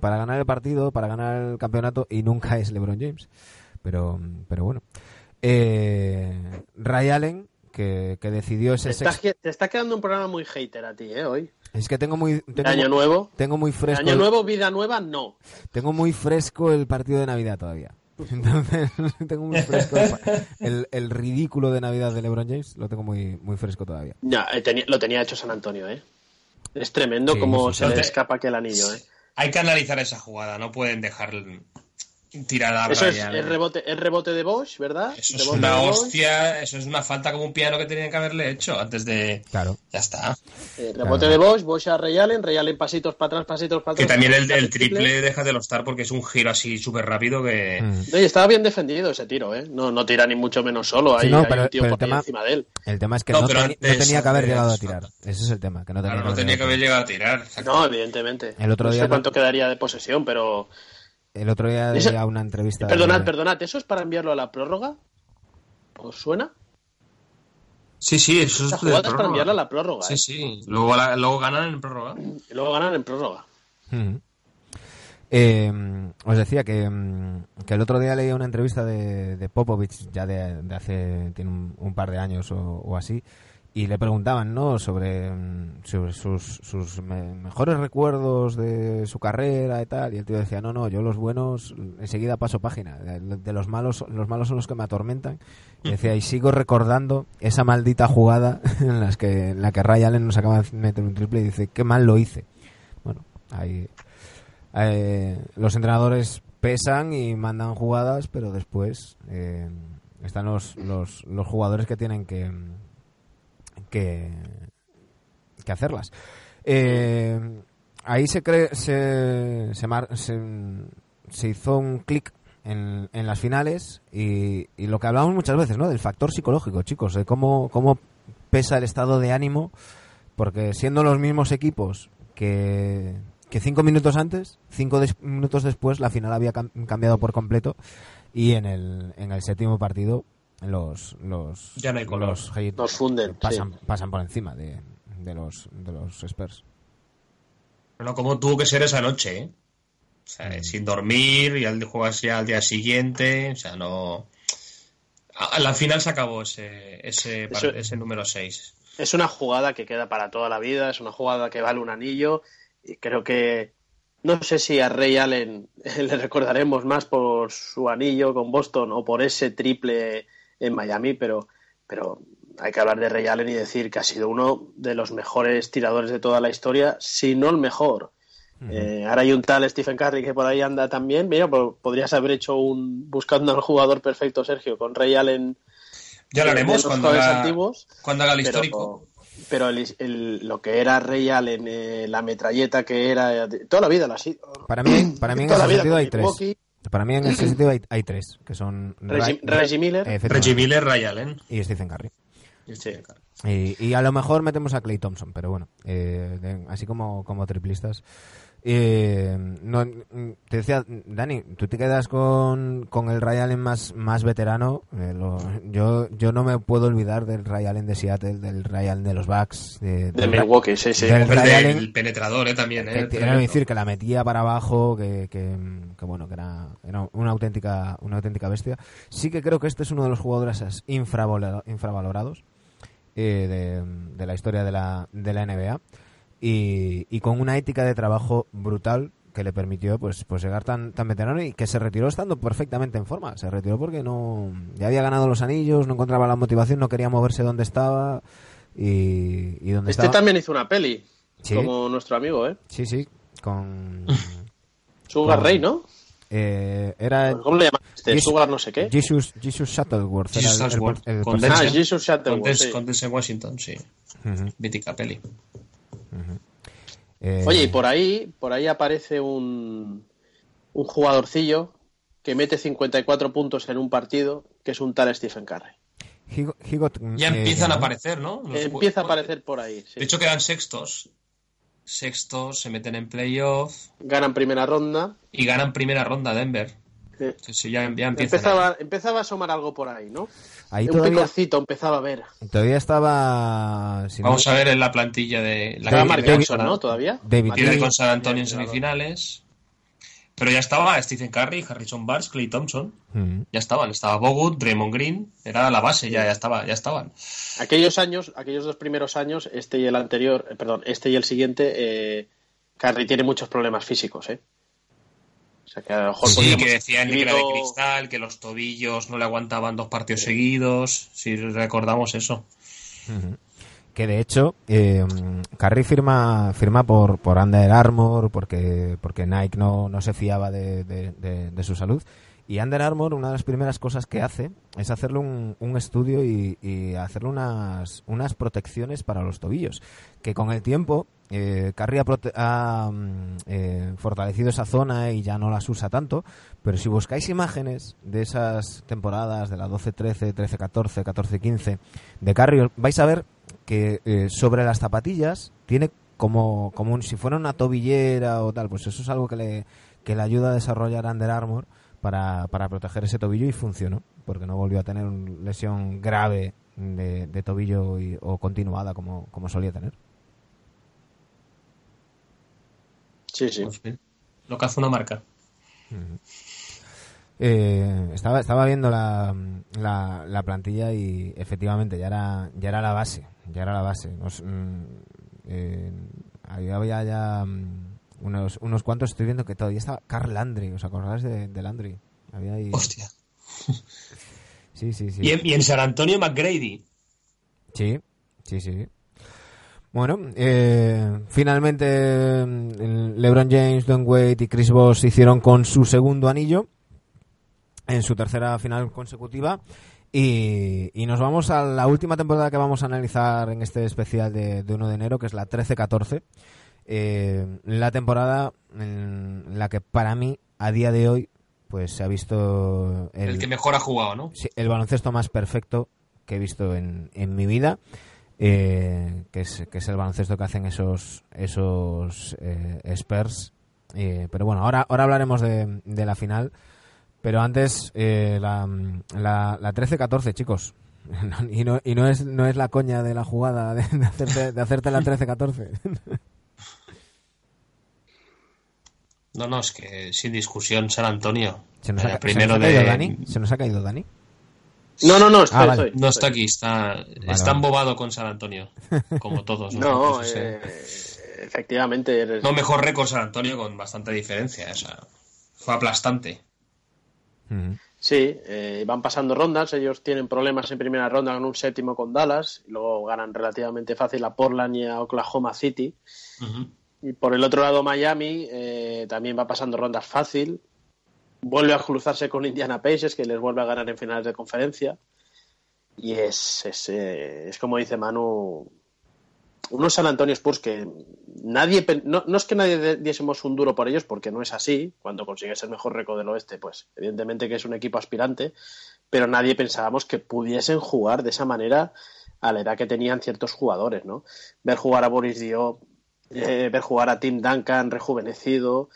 para ganar el partido, para ganar el campeonato y nunca es LeBron James. Pero, pero bueno. Eh, Ray Allen, que, que decidió Te ese sexto... te está quedando un programa muy hater a ti, ¿eh? Hoy. Es que tengo muy... Tengo, año muy- nuevo. tengo muy fresco... año nuevo, vida nueva, no. tengo muy fresco el partido de Navidad todavía. Entonces, tengo muy fresco el, el, el ridículo de Navidad de LeBron James, lo tengo muy, muy fresco todavía. Ya, eh, tenía- lo tenía hecho San Antonio, ¿eh? Es tremendo Sí, como sí, se sí. le escapa aquel anillo, ¿eh? Hay que analizar esa jugada, no pueden dejar tirar a Eso es, es rebote, es rebote de Bosch, ¿verdad? Eso es Rebote una de hostia, eso es una falta como un piano que tenían que haberle hecho antes de... Claro. Ya está. eh, rebote de Bosch, Bosch a Ray Allen, Ray Allen pasitos para atrás, pasitos para Que atrás. también el, el triple déjatelo estar porque es un giro así súper rápido que... Mm. Oye, estaba bien defendido ese tiro, ¿eh? No, no tira ni mucho menos solo. Sí, Hay, no, hay pero- un tío pero el por ahí tema- encima de él. El tema es que No, no, pero teni- no tenía que haber llegado a tirar. Ese es el tema, que no tenía, Claro, no tenía que haber llegado a tirar. No, evidentemente. El otro no día sé no- cuánto quedaría de posesión, pero... El otro día Ese- veía una entrevista... Perdonad, de- perdonad, ¿eso es para enviarlo a la prórroga? ¿Os suena? Sí, sí, eso Esa es de para enviarla a la prórroga, Sí, ¿eh? sí. Luego, la- luego ganan en prórroga. Y luego ganan en prórroga. Eh, os decía que, mm, que el otro día leí una entrevista de, de Popovich, ya de, de hace tiene un, un par de años o, o así, y le preguntaban no sobre, sobre sus, sus me- mejores recuerdos de su carrera y tal y el tío decía no no yo los buenos enseguida paso página de, de los malos los malos son los que me atormentan y decía y sigo recordando esa maldita jugada en las que en la que Ray Allen nos acaba de meter un triple y dice qué mal lo hice bueno ahí eh, los entrenadores pesan y mandan jugadas pero después eh, están los, los, los jugadores que tienen que que, que hacerlas. Eh, ahí se, cree, se, se, mar- se, se hizo un clic en, en las finales y, y lo que hablamos muchas veces, ¿no? Del factor psicológico, chicos, de cómo, cómo pesa el estado de ánimo, porque siendo los mismos equipos que, que cinco minutos antes, cinco minutos después, la final había cam- cambiado por completo y en el, en el séptimo partido los los Ya no hay color. los Nos funden, pasan, sí. pasan por encima de, de los de los Spurs. Bueno, como tuvo que ser esa noche, ¿eh? O sea, Mm. sin dormir y al juegas ya al día siguiente, o sea, no... A la final se acabó ese, ese, Eso- ese número 6. Es una jugada que queda para toda la vida, es una jugada que vale un anillo y creo que no sé si a Ray Allen le recordaremos más por su anillo con Boston o por ese triple en Miami, pero, pero hay que hablar de Ray Allen y decir que ha sido uno de los mejores tiradores de toda la historia, si no el mejor. Eh, ahora hay un tal Stephen Curry que por ahí anda también. Mira, pues podrías haber hecho un buscando al jugador perfecto, Sergio, con Ray Allen. Ya lo haremos cuando haga, antiguos. cuando haga el Pero- histórico. Pero el- el- lo que era Ray Allen, eh, la metralleta que era, de- toda la vida la ha sido. Para mí, para mí en ese vida sentido hay tres. Milwaukee. Para mí en ese sentido hay, hay tres, que son Reggie- Ra- Reggie Miller. Reggie Miller, Ray Allen. y Stephen Curry. Sí. Y, y a lo mejor metemos a Clay Thompson, pero bueno, eh, así como, como triplistas. Eh, no, te decía, Dani, tú te quedas con, con el Ray Allen más, más veterano. eh, lo- yo, yo no me puedo olvidar del Ray Allen de Seattle, del Ray Allen de los Bucks. De, De del Ra- Milwaukee, sí, sí. del Ray Allen, penetrador, ¿eh? También, ¿eh? que, decir que la metía para abajo, que, que, que bueno, que era, era una auténtica, una auténtica bestia. Sí que creo que este es uno de los jugadores infravalora- infravalorados eh, de, de la historia de la, de la NBA y, y con una ética de trabajo brutal que le permitió pues pues llegar tan tan veterano y que se retiró estando perfectamente en forma se retiró porque no ya había ganado los anillos no encontraba la motivación no quería moverse donde estaba y, y donde Este estaba también hizo una peli, Sí. como nuestro amigo, ¿eh? sí sí con Sugar Con- Ray, ¿no? eh, era ¿Cómo le llaman? Este, Jesus- Sugar no sé qué. Jesus, Jesus Shuttleworth era Jesus el- el- Shuttleworth, el con personaje. Ah. Jesus Shuttleworth, sí. con Denzel Washington, sí. Ujú. Mítica peli. Eh, Oye, y por ahí, por ahí aparece un, un jugadorcillo que mete 54 puntos en un partido, que es un tal Stephen Curry. he got- he got, Ya eh, empiezan a aparecer, ¿no? Los- Empieza a aparecer por ahí. sí. De hecho, quedan sextos. Sextos, se meten en playoff Ganan primera ronda. y ganan primera ronda Denver. Sí. Sí, sí, ya, ya empiezan. Empezaba, empezaba a asomar algo por ahí, ¿no? Ahí un todavía, picorcito empezaba a ver. todavía estaba si no- Vamos a ver en la plantilla de la con Jackson, San- ¿no? Todavía. David con San Antonio en semifinales. Pero ya estaba Stephen Curry, Harrison Barnes, Clay Thompson. Mm. Ya estaban. Estaba Bogut, Draymond Green. Era la base, ya, ya, estaba, ya estaban. Aquellos años, aquellos dos primeros años, este y el anterior, eh, perdón, este y el siguiente, eh, Curry tiene muchos problemas físicos, ¿eh? O sea que a lo mejor Sí, que decían que era de cristal, que los tobillos no le aguantaban dos partidos seguidos. Si recordamos eso. Que de hecho, eh, Curry firma, firma por, por Under Armour, porque, porque Nike no, no se fiaba de, de- de- de su salud. Y Under Armour, una de las primeras cosas que hace es hacerle un, un estudio y, y hacerle unas, unas protecciones para los tobillos. Que con el tiempo, eh, ha, ha, mm, eh, fortalecido esa zona y ya no las usa tanto. Pero si buscáis imágenes de esas temporadas, de la 12-13, 13-14, 14-15, de Curry, vais a ver que eh, sobre las zapatillas tiene como, como un, si fuera una tobillera o tal, pues eso es algo que le, que le ayuda a desarrollar Under Armour para, para proteger ese tobillo y funcionó, porque no volvió a tener una lesión grave de, de tobillo y- o continuada como, como solía tener. Sí, sí. Pues bien. lo que hace una marca. Eh, estaba, estaba viendo la, la, la plantilla y efectivamente ya era, ya era la base. Ya era la base. Nos, mm, eh, ahí había ya mm, unos, unos cuantos. Estoy viendo que todavía estaba Carl Landry. ¿Os acordáis de, de Landry? Había ahí... Hostia. Sí, sí, sí. Y en, y en San Antonio McGrady. Sí, sí, sí. Bueno, eh, finalmente mm, LeBron James, Don Wade y Chris Bosh hicieron con su segundo anillo en su tercera final consecutiva. Y, y nos vamos a la última temporada que vamos a analizar en este especial de, de 1 de enero, que es la 13-14. Eh, la temporada en la que para mí, a día de hoy, pues se ha visto El, que mejor ha jugado, ¿no? Sí, el baloncesto más perfecto que he visto en, en mi vida, eh, que, es, que es el baloncesto que hacen esos, esos eh, Spurs. Eh, pero bueno, ahora, ahora hablaremos de, de la final. Pero antes, eh, la, la, la 13-14, chicos. y no, y no, es, no es la coña de la jugada de, de hacerte, de hacerte la 13-14. No, no, es que sin discusión San Antonio. ¿Se nos, ha, primero se nos ha caído de- Dani? ¿Se nos ha caído Dani? No, no, no, estoy, Ah, vale. estoy, No está aquí, está, está vale. embobado con San Antonio, como todos. No, sí. eh, efectivamente. eres- No, mejor récord San Antonio con bastante diferencia. O sea, fue aplastante. Sí, eh, van pasando rondas. Ellos tienen problemas en primera ronda con un séptimo con Dallas. Y luego ganan relativamente fácil a Portland y a Oklahoma City. Y por el otro lado, Miami eh, también va pasando rondas fácil. Vuelve a cruzarse con Indiana Pacers, que les vuelve a ganar en finales de conferencia. Y es, es, eh, es como dice Manu, unos San Antonio Spurs que nadie, no, no es que nadie diésemos un duro por ellos, porque no es así. Cuando consigues el mejor récord del oeste, pues evidentemente que es un equipo aspirante, pero nadie pensábamos que pudiesen jugar de esa manera a la edad que tenían ciertos jugadores, ¿no? Ver jugar a Boris Diop, eh, ver jugar a Tim Duncan rejuvenecido,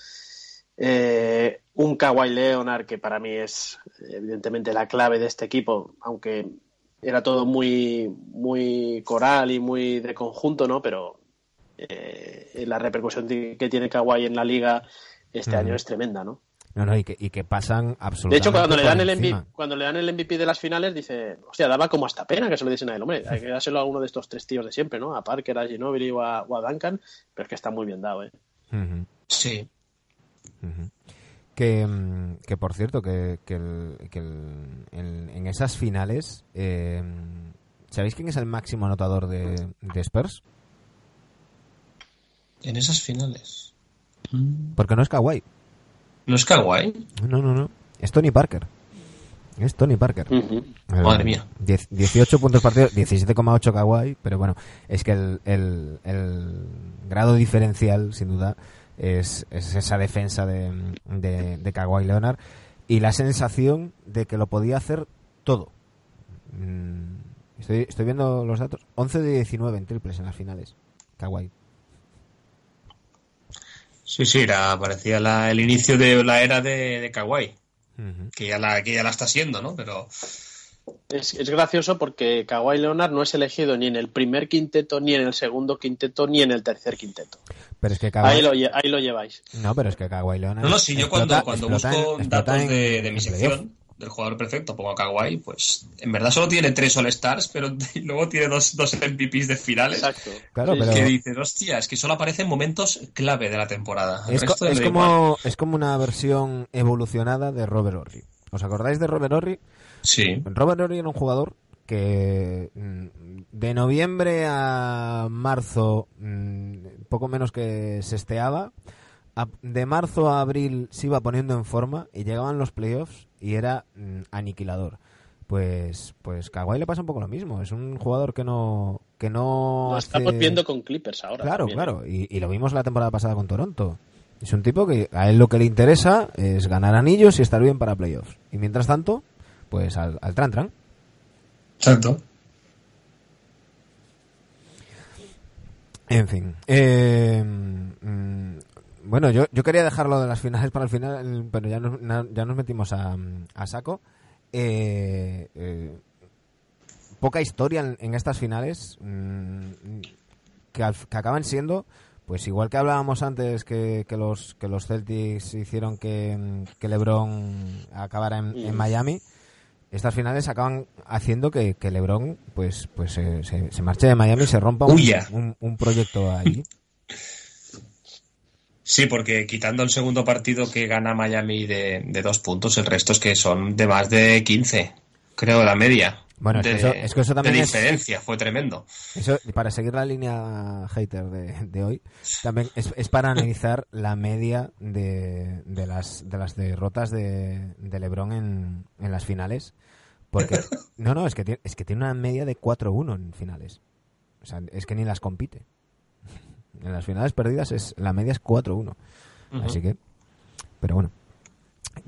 eh, un Kawhi Leonard que para mí es evidentemente la clave de este equipo, aunque era todo muy muy coral y muy de conjunto, ¿no? Pero eh, la repercusión que tiene Kawhi en la liga este año es tremenda, ¿no? No, no, y que, y que pasan De absolutamente hecho, cuando le dan el. MVP, cuando le dan el MVP de las finales, dice, hostia, daba como hasta pena que se lo diesen a él, hombre, hay que dárselo a uno de estos tres tíos de siempre, ¿no? A Parker, a Ginobili o a, o a Duncan, pero es que está muy bien dado, ¿eh? Sí. Que, mm, que por cierto, que, que, el- que el- en, en esas finales, eh, ¿sabéis quién es el máximo anotador de, de Spurs? En esas finales. Porque no es Kawhi. ¿No es Kawhi? No, no, no. Es Tony Parker. Es Tony Parker. Eh, Madre mía. diez- 18 puntos partidos, 17,8 Kawhi, pero bueno, es que el, el- el grado diferencial, sin duda, es, es esa defensa de, de, de Kawhi Leonard y la sensación de que lo podía hacer todo. Mm, Estoy, estoy viendo los datos. 11 de 19 en triples en las finales. Kawhi. Sí, sí, era, parecía la- el inicio de la era de, de Kawhi. Que ya, la, que ya la está siendo, ¿no? Pero Es, es gracioso porque Kawhi Leonard no es elegido ni en el primer quinteto, ni en el segundo quinteto, ni en el tercer quinteto. Pero es que Kawhi... Ahí lo, ahí lo lleváis. No, pero es que Kawhi Leonard... No, no, si yo cuando, explota- cuando explota busco en- datos en- de, de mi sección del jugador perfecto, pongo a Kawhi, pues en verdad solo tiene tres All-Stars, pero luego tiene dos, dos MVPs de finales. Exacto. Claro, pero- Que dices, hostia, es que solo aparece en momentos clave de la temporada. El Es, co- igual. como, es como una versión evolucionada de Robert Horry. ¿Os acordáis de Robert Horry? Sí. Robert Horry era un jugador que mm, de noviembre a marzo mm, poco menos que se esteaba. A- De marzo a abril se iba poniendo en forma y llegaban los playoffs y era mm, aniquilador. Pues, pues Kawhi le pasa un poco lo mismo. Es un jugador que no, que no Lo hace- estamos viendo con Clippers ahora. Claro, también, claro. Y, y lo vimos la temporada pasada con Toronto. Es un tipo que a él lo que le interesa es ganar anillos y estar bien para playoffs. Y mientras tanto, pues al, al tran tran. Exacto. En fin. eh, mm, bueno, yo, yo quería dejarlo de las finales para el final, pero ya nos, na- ya nos metimos a, a saco. Eh, eh, poca historia en, en estas finales mm, que, al- que acaban siendo pues igual que hablábamos antes que, que los que los Celtics hicieron que, que LeBron acabara en, en Miami, estas finales acaban haciendo que, que LeBron pues pues eh, se, se marche de Miami y se rompa un, Huya. un, un proyecto allí. Sí, porque quitando el segundo partido que gana Miami de, de dos puntos, el resto es que son de más de 15, creo, la media. Bueno, es que eso- es que eso también de es- diferencia, fue tremendo. Eso, para seguir la línea hater de, de hoy, también es, es para analizar la media de, de las de las derrotas de, de LeBron en, en las finales. Porque, no, no, es que, tiene, es que tiene una media de 4-1 en finales. O sea, es que ni las compite. En las finales perdidas es la media es 4-1. Así que, pero bueno.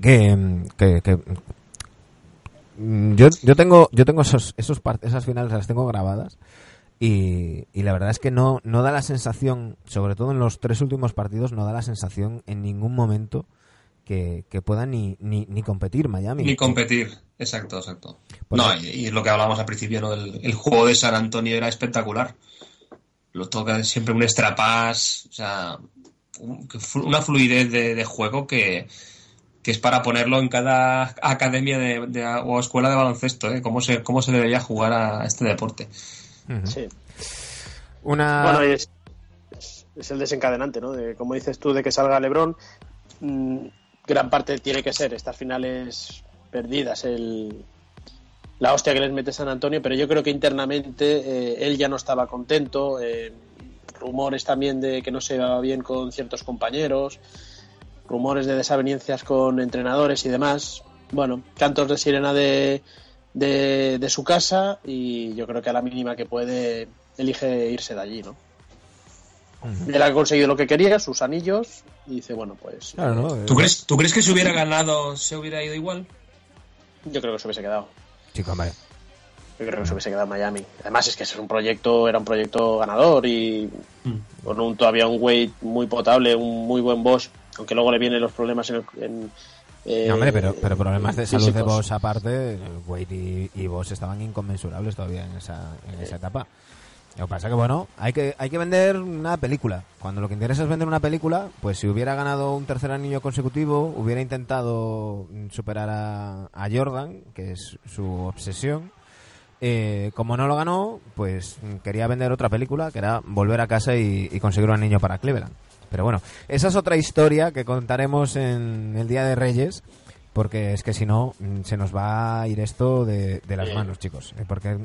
Que, que, que- yo, yo tengo, yo tengo esos, esos esas finales las tengo grabadas y, y la verdad es que no, no da la sensación, sobre todo en los tres últimos partidos, no da la sensación en ningún momento que, que pueda ni, ni, ni competir Miami. Ni competir, exacto, exacto. Pues no, y, y lo que hablábamos al principio, ¿no? El, el juego de San Antonio era espectacular. Lo toca siempre un extra pass, o sea, un- una fluidez de, de juego que, que es para ponerlo en cada academia de, de- o escuela de baloncesto, ¿eh? Cómo se, cómo se debería jugar a este deporte. Sí. Una... Bueno, es, es- es el desencadenante, ¿no? De, como dices tú, de que salga LeBron. mm, gran parte tiene que ser estas finales perdidas, el, la hostia que les mete San Antonio, pero yo creo que internamente eh, él ya no estaba contento. eh, rumores también de que no se va bien con ciertos compañeros, rumores de desavenencias con entrenadores y demás. Bueno, cantos de sirena de, de, de su casa y yo creo que a la mínima que puede elige irse de allí, ¿no? Él ha conseguido lo que quería, sus anillos, y dice, bueno, pues Claro, ¿no? ¿Tú crees, ¿Tú crees que si hubiera ganado se hubiera ido igual? yo creo que se hubiese quedado. Chico, hombre. Yo creo que se hubiese quedado en Miami. Además es que es un proyecto, era un proyecto ganador y con un todavía un Wade muy potable, un muy buen Bosch, aunque luego le vienen los problemas en, el- en, eh, No, hombre, pero, pero problemas de salud de. Boss aparte, Wade y, y Boss estaban inconmensurables todavía en esa, en esa etapa. Lo que pasa que, bueno, hay que, hay que vender una película. Cuando lo que interesa es vender una película, pues si hubiera ganado un tercer anillo consecutivo, hubiera intentado mm, superar a, a Jordan, que es su obsesión. Eh, como no lo ganó, pues quería vender otra película, que era volver a casa y, y conseguir un anillo para Cleveland. Pero bueno, esa es otra historia que contaremos en el Día de Reyes, porque es que si no, mm, se nos va a ir esto de, de las manos, chicos. Eh, Porque,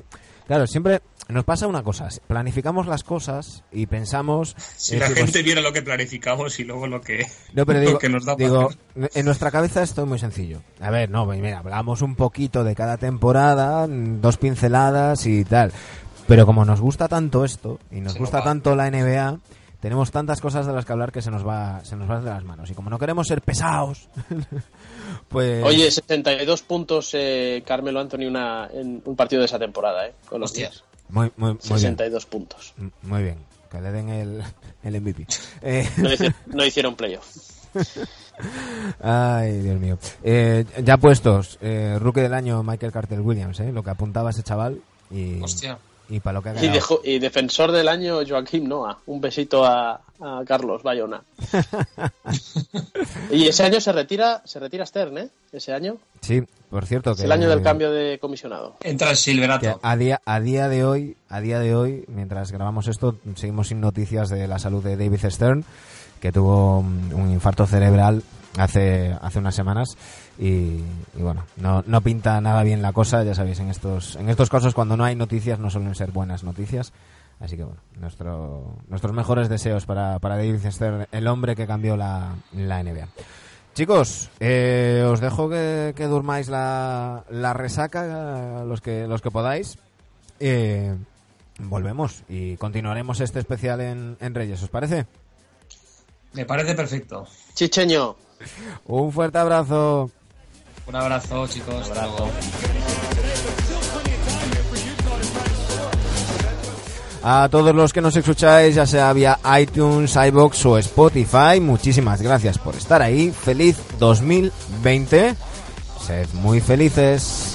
claro, siempre nos pasa una cosa, planificamos las cosas y pensamos... Si eh, la gente viera lo que planificamos y luego lo que, no, pero lo digo, que nos da digo, en nuestra cabeza esto es muy sencillo. A ver, no, mira, hablamos un poquito de cada temporada, dos pinceladas y tal. Pero como nos gusta tanto esto y nos Se gusta tanto la NBA, tenemos tantas cosas de las que hablar que se nos va, se nos va de las manos. Y como no queremos ser pesados, pues Oye, 72 puntos eh, Carmelo Anthony una, en un partido de esa temporada, ¿eh? Con los. Knicks. muy, muy, muy bien, 62 puntos. Muy bien, que le den el, el MVP. Eh, no hicieron playoff. Ay, Dios mío. Eh, ya puestos, eh, rookie del año Michael Carter Williams, ¿eh? lo que apuntaba ese chaval y, Hostia. Y para lo que ha Y, defensor del año Joaquín Noah. Un besito a, a Carlos Bayona. y ese año se retira, se retira Stern, ¿eh? Ese año. Sí, por cierto Es el año del cambio de comisionado. Entra el que Silverato. a día a día de hoy, a día de hoy, mientras grabamos esto, seguimos sin noticias de la salud de David Stern, que tuvo un un infarto cerebral hace hace unas semanas y, y bueno, no, no pinta nada bien la cosa, ya sabéis, en estos en estos casos cuando no hay noticias no suelen ser buenas noticias. Así que bueno, nuestro, nuestros mejores deseos para, para David Stern, el hombre que cambió la, la NBA. Chicos, eh, os dejo que, que durmáis la, la resaca, los que, los que podáis. Eh, volvemos y continuaremos este especial en, en Reyes, ¿os parece? Me parece perfecto. Chicheño. Un fuerte abrazo. Un abrazo, chicos. Hasta luego. A todos los que nos escucháis, ya sea vía iTunes, iBox o Spotify, muchísimas gracias por estar ahí. Feliz 2020. Sed muy felices.